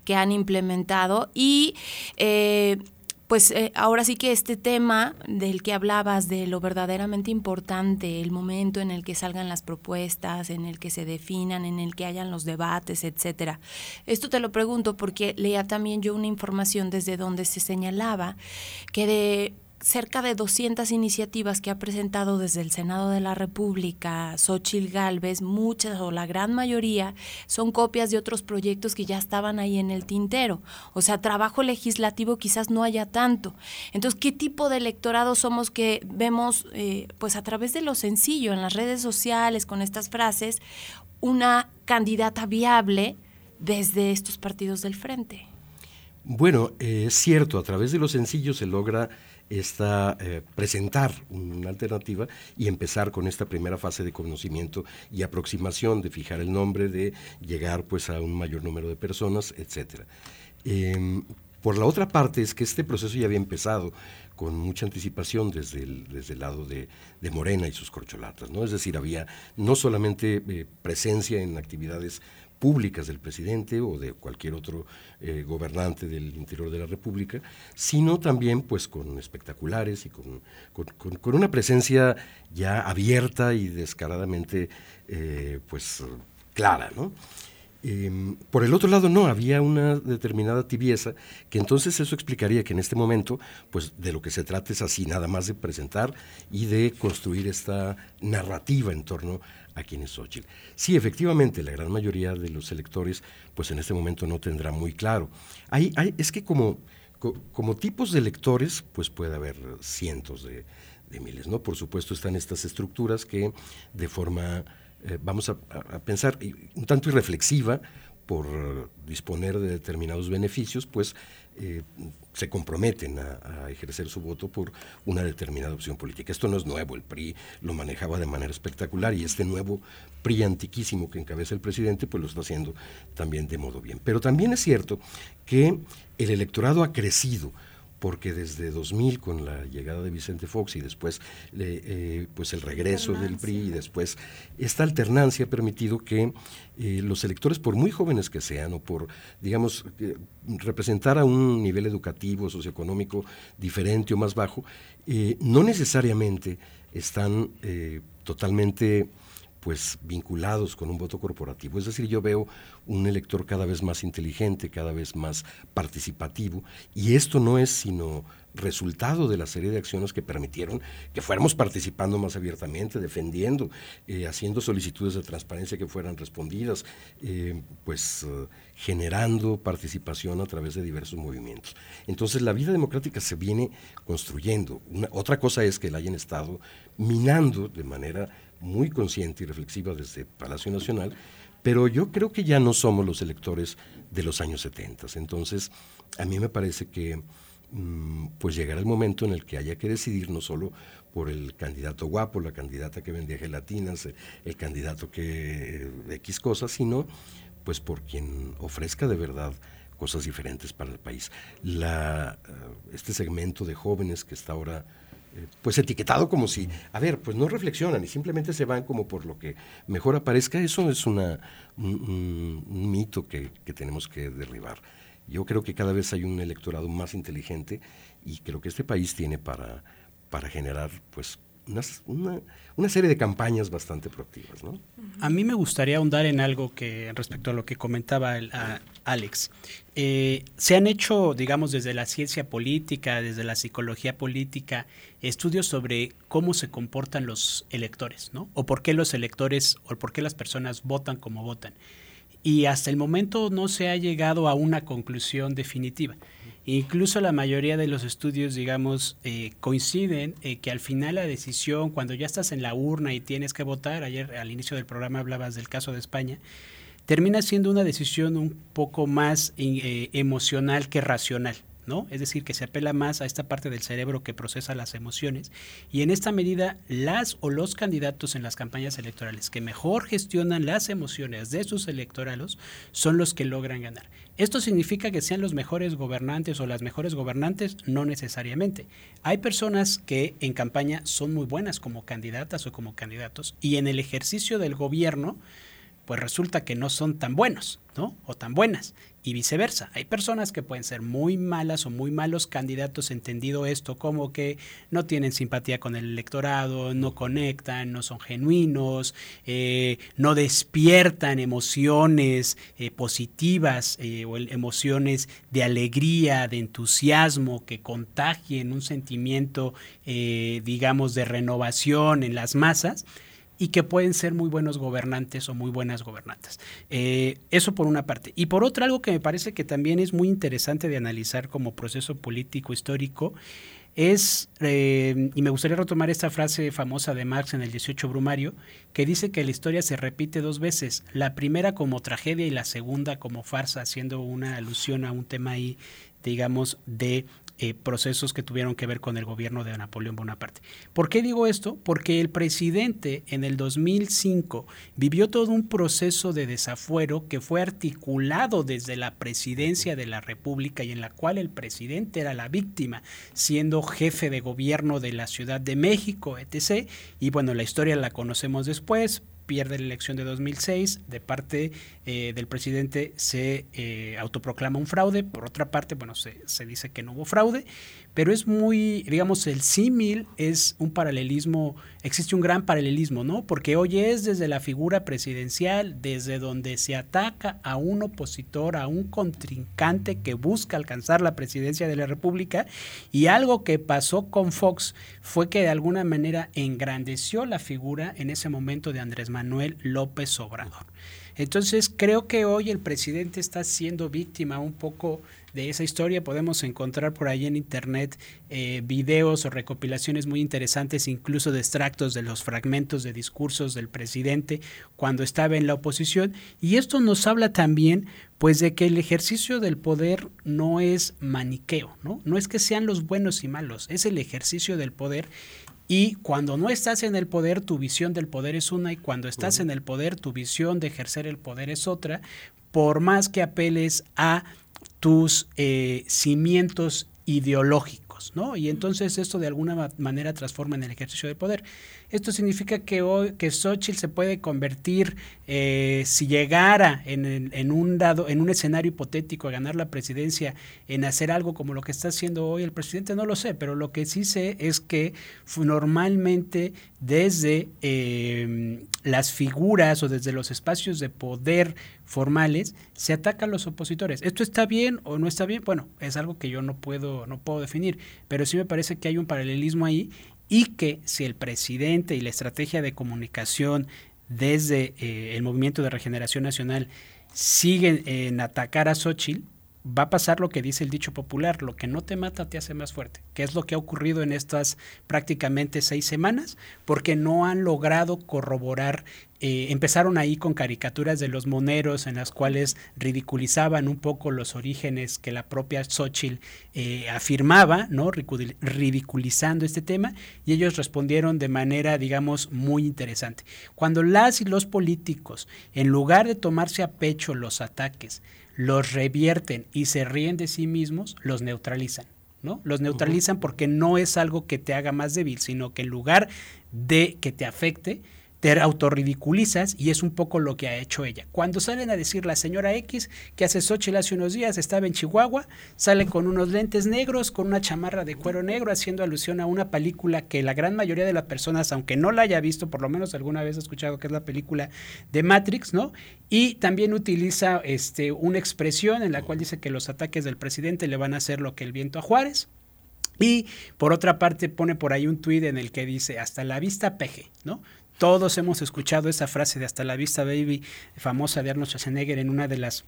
A: que han implementado y eh, pues eh, ahora sí que este tema del que hablabas, de lo verdaderamente importante, el momento en el que salgan las propuestas, en el que se definan, en el que hayan los debates, etcétera. Esto te lo pregunto porque leía también yo una información desde donde se señalaba que de cerca de 200 iniciativas que ha presentado desde el Senado de la República Xochil Gálvez, muchas o la gran mayoría son copias de otros proyectos que ya estaban ahí en el tintero. O sea, trabajo legislativo quizás no haya tanto. Entonces, ¿qué tipo de electorado somos que vemos, eh, pues a través de lo sencillo, en las redes sociales, con estas frases, una candidata viable desde estos partidos del frente?
F: Bueno, eh, es cierto, a través de lo sencillo se logra esta, eh, presentar una alternativa y empezar con esta primera fase de conocimiento y aproximación, de fijar el nombre, de llegar pues a un mayor número de personas, etc. Eh, por la otra parte es que este proceso ya había empezado con mucha anticipación desde el, desde el lado de, de, Morena y sus corcholatas, ¿no? Es decir, había no solamente eh, presencia en actividades públicas del presidente o de cualquier otro eh, gobernante del interior de la República, sino también pues con espectaculares y con, con, una presencia ya abierta y descaradamente eh, pues clara, ¿no? Eh, por el otro lado, no, había una determinada tibieza, que entonces eso explicaría que en este momento, pues de lo que se trata es así, nada más de presentar y de construir esta narrativa en torno a quién es Xochitl. Sí, efectivamente, la gran mayoría de los electores, pues en este momento no tendrá muy claro. Hay, es que como, como tipos de electores, pues puede haber cientos de miles, ¿no? Por supuesto están estas estructuras que de forma eh, vamos a, a, pensar, un tanto irreflexiva, por disponer de determinados beneficios, pues eh, se comprometen a, ejercer su voto por una determinada opción política. Esto no es nuevo, el PRI lo manejaba de manera espectacular y este nuevo PRI antiquísimo que encabeza el presidente, pues lo está haciendo también de modo bien. Pero también es cierto que el electorado ha crecido porque desde 2000 con la llegada de Vicente Fox y después eh, pues el regreso del PRI y después esta alternancia ha permitido que eh, los electores, por muy jóvenes que sean o por, digamos, representar a un nivel educativo, socioeconómico diferente o más bajo, eh, no necesariamente están totalmente pues vinculados con un voto corporativo. Es decir, yo veo un elector cada vez más inteligente, cada vez más participativo, y esto no es sino resultado de la serie de acciones que permitieron que fuéramos participando más abiertamente, defendiendo, eh, haciendo solicitudes de transparencia que fueran respondidas, eh, pues eh, generando participación a través de diversos movimientos. Entonces la vida democrática se viene construyendo. otra cosa es que la hayan estado minando de manera muy consciente y reflexiva desde Palacio Nacional, pero yo creo que ya no somos los electores de los años 70. Entonces, a mí me parece que mm, pues llegará el momento en el que haya que decidir no solo por el candidato guapo, la candidata que vendía gelatinas, el candidato que X cosas, sino pues por quien ofrezca de verdad cosas diferentes para el país. Eh, este segmento de jóvenes que está ahora pues etiquetado como si, a ver, pues no reflexionan y simplemente se van como por lo que mejor aparezca, eso es una, un, mito que, tenemos que derribar. Yo creo que cada vez hay un electorado más inteligente y creo que este país tiene para, para generar pues una, una, serie de campañas bastante proactivas. ¿no?
G: A mí me gustaría ahondar en algo que respecto a lo que comentaba Alex. Eh, se han hecho, digamos, desde la ciencia política, desde la psicología política, estudios sobre cómo se comportan los electores, ¿no? O por qué los electores, o por qué las personas votan como votan. Y hasta el momento no se ha llegado a una conclusión definitiva. Incluso la mayoría de los estudios, digamos, eh, coinciden eh, que al final la decisión, cuando ya estás en la urna y tienes que votar, ayer al inicio del programa hablabas del caso de España, termina siendo una decisión un poco más eh, emocional que racional. ¿No? Es decir, que se apela más a esta parte del cerebro que procesa las emociones y en esta medida las o los candidatos en las campañas electorales que mejor gestionan las emociones de sus electoralos son los que logran ganar. ¿Esto significa que sean los mejores gobernantes o las mejores gobernantes? No necesariamente. Hay personas que en campaña son muy buenas como candidatas o como candidatos y en el ejercicio del gobierno pues resulta que no son tan buenos, ¿no? O tan buenas. Y viceversa. Hay personas que pueden ser muy malas o muy malos candidatos, entendido esto como que no tienen simpatía con el electorado, no conectan, no son genuinos, eh, no despiertan emociones eh, positivas eh, o emociones de alegría, de entusiasmo, que contagien un sentimiento, digamos, de renovación en las masas y que pueden ser muy buenos gobernantes o muy buenas gobernantes. Eh, eso por una parte. Y por otra, algo que me parece que también es muy interesante de analizar como proceso político histórico, es, eh, y me gustaría retomar esta frase famosa de Marx en el 18 Brumario, que dice que la historia se repite dos veces, la primera como tragedia y la segunda como farsa, haciendo una alusión a un tema ahí, digamos, de eh, procesos que tuvieron que ver con el gobierno de Napoleón Bonaparte. ¿Por qué digo esto? Porque el presidente en el 2005 vivió todo un proceso de desafuero que fue articulado desde la presidencia de la República y en la cual el presidente era la víctima, siendo jefe de gobierno de la Ciudad de México, etc. Y bueno, la historia la conocemos después, pierde la elección de 2006, de parte eh, del presidente se eh, autoproclama un fraude, por otra parte, bueno, se, se, dice que no hubo fraude, pero es muy, digamos, el símil es un paralelismo, existe un gran paralelismo, ¿no? Porque hoy es desde la figura presidencial, desde donde se ataca a un opositor, a un contrincante que busca alcanzar la presidencia de la República, y algo que pasó con Fox fue que de alguna manera engrandeció la figura en ese momento de Andrés Manuel López Obrador. Entonces creo que hoy el presidente está siendo víctima un poco de esa historia. Podemos encontrar por ahí en internet eh, videos o recopilaciones muy interesantes, incluso de extractos de los fragmentos de discursos del presidente cuando estaba en la oposición. Y esto nos habla también pues de que el ejercicio del poder no es maniqueo, ¿no? No es que sean los buenos y malos, es el ejercicio del poder y cuando no estás en el poder, tu visión del poder es una y cuando estás en el poder, tu visión de ejercer el poder es otra, por más que apeles a tus eh, cimientos ideológicos, ¿no? Y entonces esto de alguna manera transforma en el ejercicio del poder. Esto significa que hoy que Xochitl se puede convertir, eh, si llegara en, un dado, en un escenario hipotético a ganar la presidencia, en hacer algo como lo que está haciendo hoy el presidente, no lo sé, pero lo que sí sé es que normalmente desde eh, las figuras o desde los espacios de poder formales se atacan los opositores. ¿Esto está bien o no está bien? Bueno, es algo que yo no puedo, no puedo definir, pero sí me parece que hay un paralelismo ahí y que si el presidente y la estrategia de comunicación desde eh, el Movimiento de Regeneración Nacional siguen en atacar a Xochitl, va a pasar lo que dice el dicho popular, lo que no te mata te hace más fuerte, que es lo que ha ocurrido en estas prácticamente seis semanas, porque no han logrado corroborar, eh, empezaron ahí con caricaturas de los moneros en las cuales ridiculizaban un poco los orígenes que la propia Xochitl eh, afirmaba, ¿no? ridiculizando este tema, y ellos respondieron de manera, digamos, muy interesante. Cuando las y los políticos, en lugar de tomarse a pecho los ataques, los revierten y se ríen de sí mismos, los neutralizan. ¿no? Los neutralizan porque no es algo que te haga más débil, sino que en lugar de que te afecte, te autorridiculizas y es un poco lo que ha hecho ella. Cuando salen a decir la señora X, que hace Xochitl hace unos días estaba en Chihuahua, sale con unos lentes negros, con una chamarra de cuero negro, haciendo alusión a una película que la gran mayoría de las personas, aunque no la haya visto, por lo menos alguna vez ha escuchado que es la película de Matrix, ¿no? Y también utiliza este, una expresión en la cual dice que los ataques del presidente le van a hacer lo que el viento a Juárez. Y por otra parte pone por ahí un tuit en el que dice, hasta la vista peje, ¿no? Todos hemos escuchado esa frase de hasta la vista baby, famosa de Arnold Schwarzenegger en una de las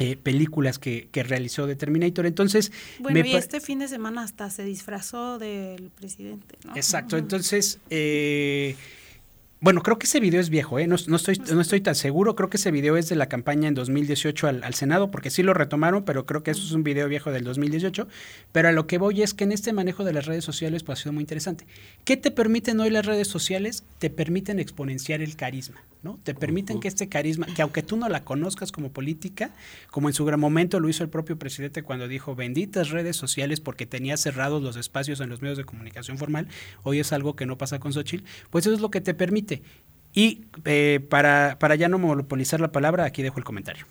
G: eh, películas que, que, realizó de Terminator. Entonces,
B: bueno, y este fin de semana hasta se disfrazó del presidente. ¿no?
G: Exacto. Entonces, eh, bueno, creo que ese video es viejo, ¿eh? no, estoy, no estoy tan seguro. Creo que ese video es de la campaña en 2018 al, al, Senado, porque sí lo retomaron, pero creo que eso es un video viejo del 2018. Pero a lo que voy es que en este manejo de las redes sociales pues, ha sido muy interesante. ¿Qué te permiten hoy las redes sociales? Te permiten exponenciar el carisma. ¿no? Te permiten que este carisma, que aunque tú no la conozcas como política, como en su gran momento lo hizo el propio presidente cuando dijo benditas redes sociales porque tenía cerrados los espacios en los medios de comunicación formal, hoy es algo que no pasa con Xochitl, pues eso es lo que te permite. Y eh, para, para ya no monopolizar la palabra, aquí dejo el comentario.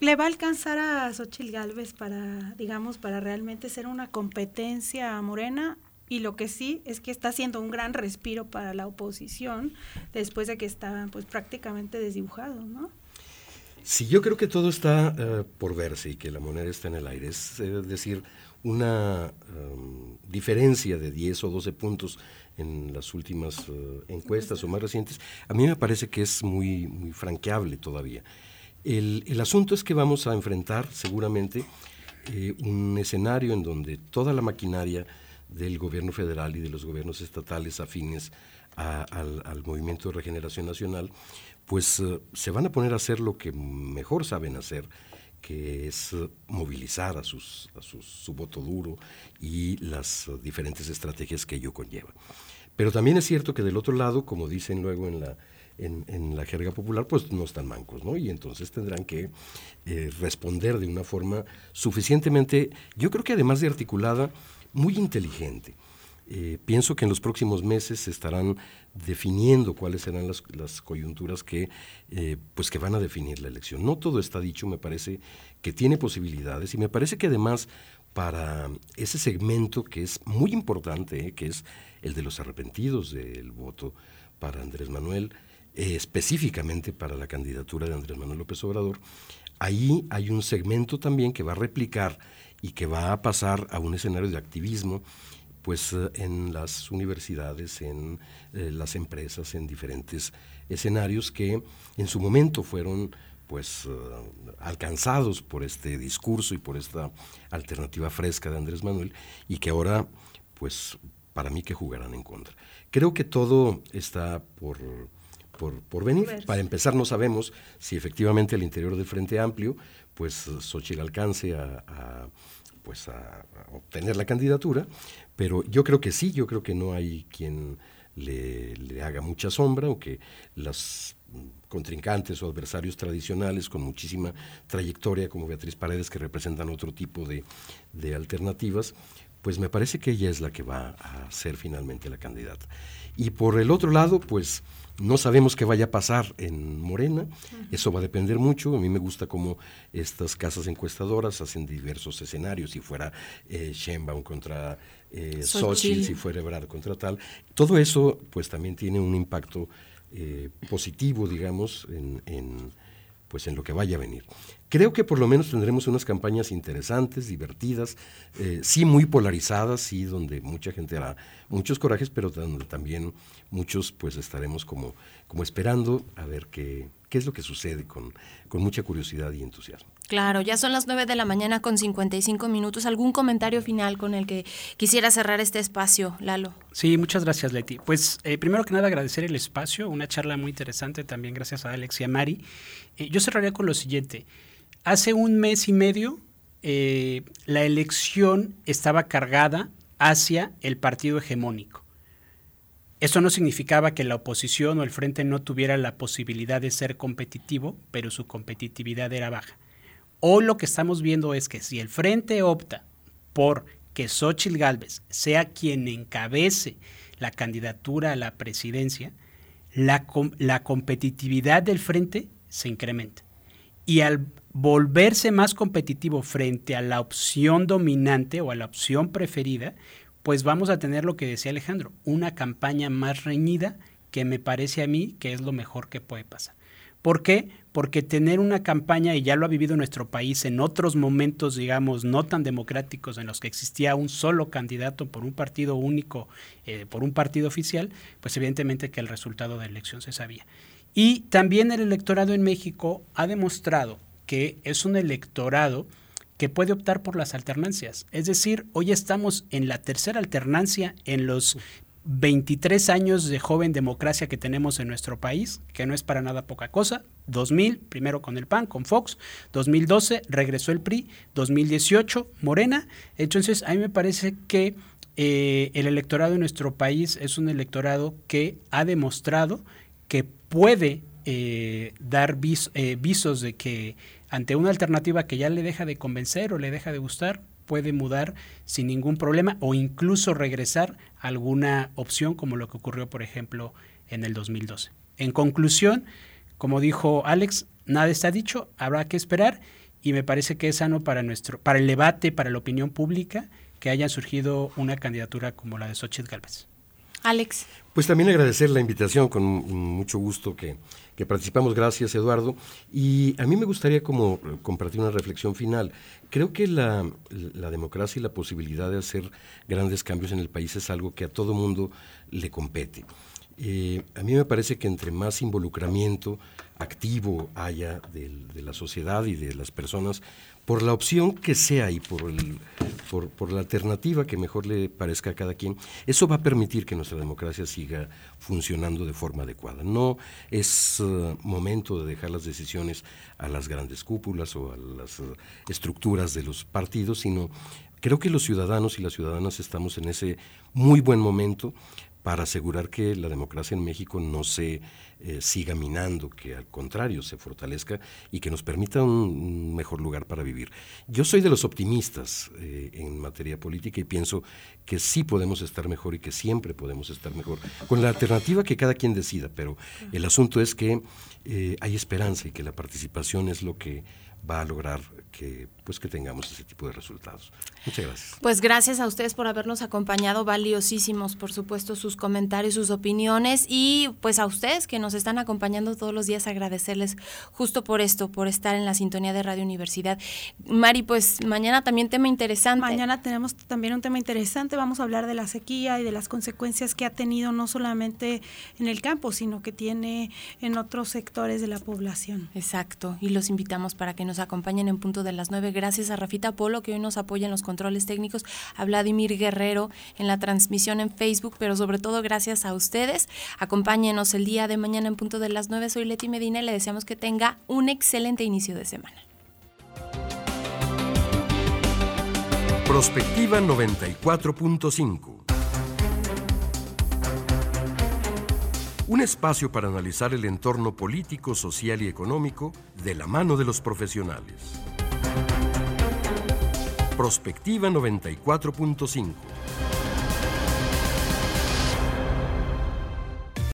B: ¿Le va a alcanzar a Xochitl Galvez para, digamos, para realmente ser una competencia morena y lo que sí es que está haciendo un gran respiro para la oposición después de que estaban pues prácticamente desdibujados, ¿no?
F: Sí, yo creo que todo está eh, por verse y que la moneda está en el aire. Es decir, una em, diferencia de 10 o 12 puntos en las últimas eh, encuestas o más recientes, a mí me parece que es muy, muy franqueable todavía. El, el asunto es que vamos a enfrentar seguramente eh, un escenario en donde toda la maquinaria del gobierno federal y de los gobiernos estatales afines al, movimiento de regeneración nacional, pues eh, se van a poner a hacer lo que mejor saben hacer, que es movilizar a, sus, a su voto duro y las diferentes estrategias que ello conlleva. Pero también es cierto que del otro lado, como dicen luego en la, en, la jerga popular, pues no están mancos, ¿no? Y entonces tendrán que responder de una forma suficientemente, yo creo que además de articulada, muy inteligente. Eh, pienso que en los próximos meses se estarán definiendo cuáles serán las, coyunturas que, eh, pues que van a definir la elección. No todo está dicho, me parece que tiene posibilidades y me parece que además para ese segmento que es muy importante, eh, que es el de los arrepentidos del voto para Andrés Manuel, específicamente para la candidatura de Andrés Manuel López Obrador, ahí hay un segmento también que va a replicar y que va a pasar a un escenario de activismo pues eh, en las universidades, en eh, las empresas, en diferentes escenarios que en su momento fueron pues alcanzados por este discurso y por esta alternativa fresca de Andrés Manuel y que ahora pues para mí que jugarán en contra. Creo que todo está por, por, venir. Para empezar, no sabemos si efectivamente al interior del Frente Amplio, pues Xochitl alcance a, pues a, obtener la candidatura, pero yo creo que sí, yo creo que no hay quien le, le haga mucha sombra o que las contrincantes o adversarios tradicionales con muchísima trayectoria como Beatriz Paredes que representan otro tipo de, de alternativas, pues me parece que ella es la que va a ser finalmente la candidata. Y por el otro lado, pues no sabemos qué vaya a pasar en Morena, eso va a depender mucho. A mí me gusta cómo estas casas encuestadoras hacen diversos escenarios, si fuera eh, Sheinbaum contra eh, Xochitl, si fuera Ebrard contra tal. Todo eso, pues también tiene un impacto eh, positivo, digamos, en pues en lo que vaya a venir. Creo que por lo menos tendremos unas campañas interesantes, divertidas, eh, sí muy polarizadas, sí donde mucha gente hará muchos corajes, pero donde también muchos pues estaremos como, como esperando a ver qué, qué es lo que sucede con, con mucha curiosidad y entusiasmo.
A: Claro, ya son las 9 de la mañana con 55 minutos. ¿Algún comentario final con el que quisiera cerrar este espacio, Lalo?
G: Sí, muchas gracias, Leti. Pues eh, primero que nada agradecer el espacio, una charla muy interesante también gracias a Alex y a Mari. Eh, yo cerraría con lo siguiente. Hace un mes y medio eh, la elección estaba cargada hacia el partido hegemónico. Eso no significaba que la oposición o el frente no tuviera la posibilidad de ser competitivo, pero su competitividad era baja. Hoy lo que estamos viendo es que si el frente opta por que Xochitl Gálvez sea quien encabece la candidatura a la presidencia, la competitividad del frente se incrementa. Y al volverse más competitivo frente a la opción dominante o a la opción preferida, pues vamos a tener lo que decía Alejandro, una campaña más reñida que me parece a mí que es lo mejor que puede pasar. ¿Por qué? Porque tener una campaña, y ya lo ha vivido nuestro país en otros momentos, digamos, no tan democráticos, en los que existía un solo candidato por un partido único, eh, por un partido oficial, pues evidentemente que el resultado de la elección se sabía. Y también el electorado en México ha demostrado que es un electorado que puede optar por las alternancias. Es decir, hoy estamos en la tercera alternancia en los 23 años de joven democracia que tenemos en nuestro país, que no es para nada poca cosa. 2000, primero con el PAN, con Fox. 2012, regresó el PRI. 2018, Morena. Entonces, a mí me parece que eh, el electorado en nuestro país es un electorado que ha demostrado que puede eh, dar eh, visos de que ante una alternativa que ya le deja de convencer o le deja de gustar, puede mudar sin ningún problema o incluso regresar a alguna opción como lo que ocurrió, por ejemplo, en el 2012. En conclusión, como dijo Alex, nada está dicho, habrá que esperar y me parece que es sano para nuestro para el debate, para la opinión pública que haya surgido una candidatura como la de Xochitl Gálvez.
A: Alex.
F: Pues también agradecer la invitación, con mucho gusto que, participamos. Gracias, Eduardo. Y a mí me gustaría como compartir una reflexión final. Creo que la, democracia y la posibilidad de hacer grandes cambios en el país es algo que a todo mundo le compete. Eh, a mí me parece que entre más involucramiento activo haya de la sociedad y de las personas, por la opción que sea y por, el, por, la alternativa que mejor le parezca a cada quien, eso va a permitir que nuestra democracia siga funcionando de forma adecuada. No es uh, momento de dejar las decisiones a las grandes cúpulas o a las uh, estructuras de los partidos, sino creo que los ciudadanos y las ciudadanas estamos en ese muy buen momento para asegurar que la democracia en México no se eh, siga minando, que al contrario se fortalezca y que nos permita un, mejor lugar para vivir. Yo soy de los optimistas eh, en materia política y pienso que sí podemos estar mejor y que siempre podemos estar mejor, con la alternativa que cada quien decida, pero el asunto es que eh, hay esperanza y que la participación es lo que va a lograr que pues que tengamos ese tipo de resultados. Muchas gracias.
A: Pues gracias a ustedes por habernos acompañado, valiosísimos, por supuesto, sus comentarios, sus opiniones y pues a ustedes que nos están acompañando todos los días, agradecerles justo por esto, por estar en la sintonía de Radio Universidad. Mari, pues mañana también tema interesante.
B: Mañana tenemos también un tema interesante, vamos a hablar de la sequía y de las consecuencias que ha tenido no solamente en el campo, sino que tiene en otros sectores de la población.
A: Exacto, y los invitamos para que nos acompañen en punto de las nueve gracias a Rafita Polo que hoy nos apoya en los controles técnicos, a Vladimir Guerrero en la transmisión en Facebook, pero sobre todo gracias a ustedes. Acompáñenos el día de mañana en punto de las 9. Soy Leti Medina y le deseamos que tenga un excelente inicio de semana.
F: Prospectiva 94.5 Un espacio para analizar el entorno político, social y económico de la mano de los profesionales. Prospectiva 94.5